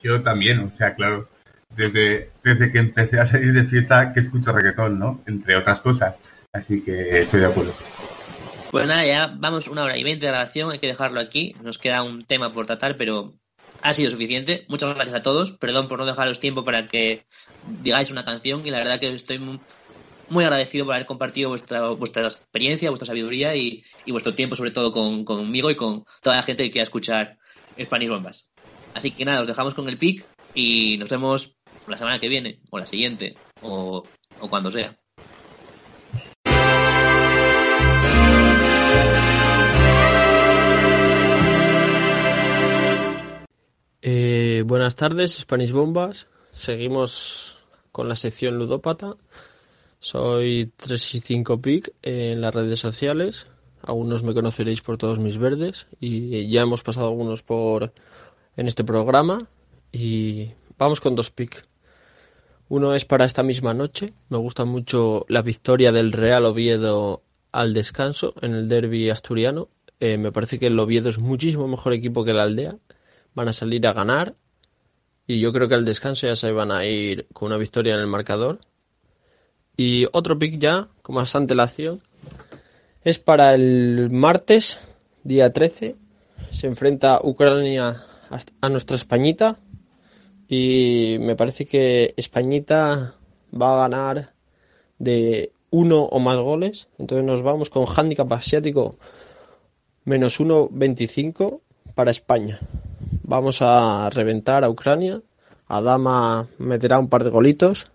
Yo también, o sea, claro desde, desde que empecé a salir de fiesta que escucho reggaetón, ¿no? Entre otras cosas. Así que estoy de acuerdo. Pues nada, ya vamos una hora y veinte de grabación, hay que dejarlo aquí. Nos queda un tema por tratar, pero ha sido suficiente. Muchas gracias a todos. Perdón por no dejaros tiempo para que digáis una canción y la verdad que estoy muy, agradecido por haber compartido vuestra, vuestra experiencia, vuestra sabiduría y, vuestro tiempo, sobre todo conmigo y con toda la gente que quiera escuchar Spanish Bombas. Así que nada, os dejamos con el pic y nos vemos la semana que viene, o la siguiente, o, cuando sea. Eh, buenas tardes, Spanish Bombas. Seguimos con la sección ludópata. Soy 3 y 5 PIC en las redes sociales. Algunos me conoceréis por todos mis verdes y ya hemos pasado algunos por en este programa y vamos con dos PIC. Uno es para esta misma noche. Me gusta mucho la victoria del Real Oviedo al descanso en el derby asturiano. Eh, me parece que el Oviedo es muchísimo mejor equipo que la aldea. Van a salir a ganar. Y yo creo que al descanso ya se van a ir con una victoria en el marcador. Y otro pick ya, con más antelación, es para el martes, día 13. Se enfrenta Ucrania a nuestra Españita y me parece que Españita va a ganar de uno o más goles. Entonces nos vamos con handicap asiático menos 1.25 para España. Vamos a reventar a Ucrania. Adama meterá un par de golitos.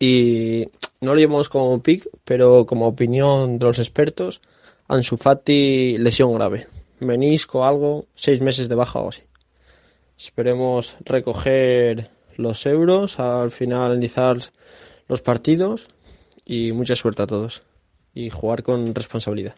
Y no lo llevamos como pick, pero como opinión de los expertos, Ansu Fati lesión grave. Menisco, algo, seis meses de baja o así. Esperemos recoger los euros al finalizar los partidos y mucha suerte a todos y jugar con responsabilidad.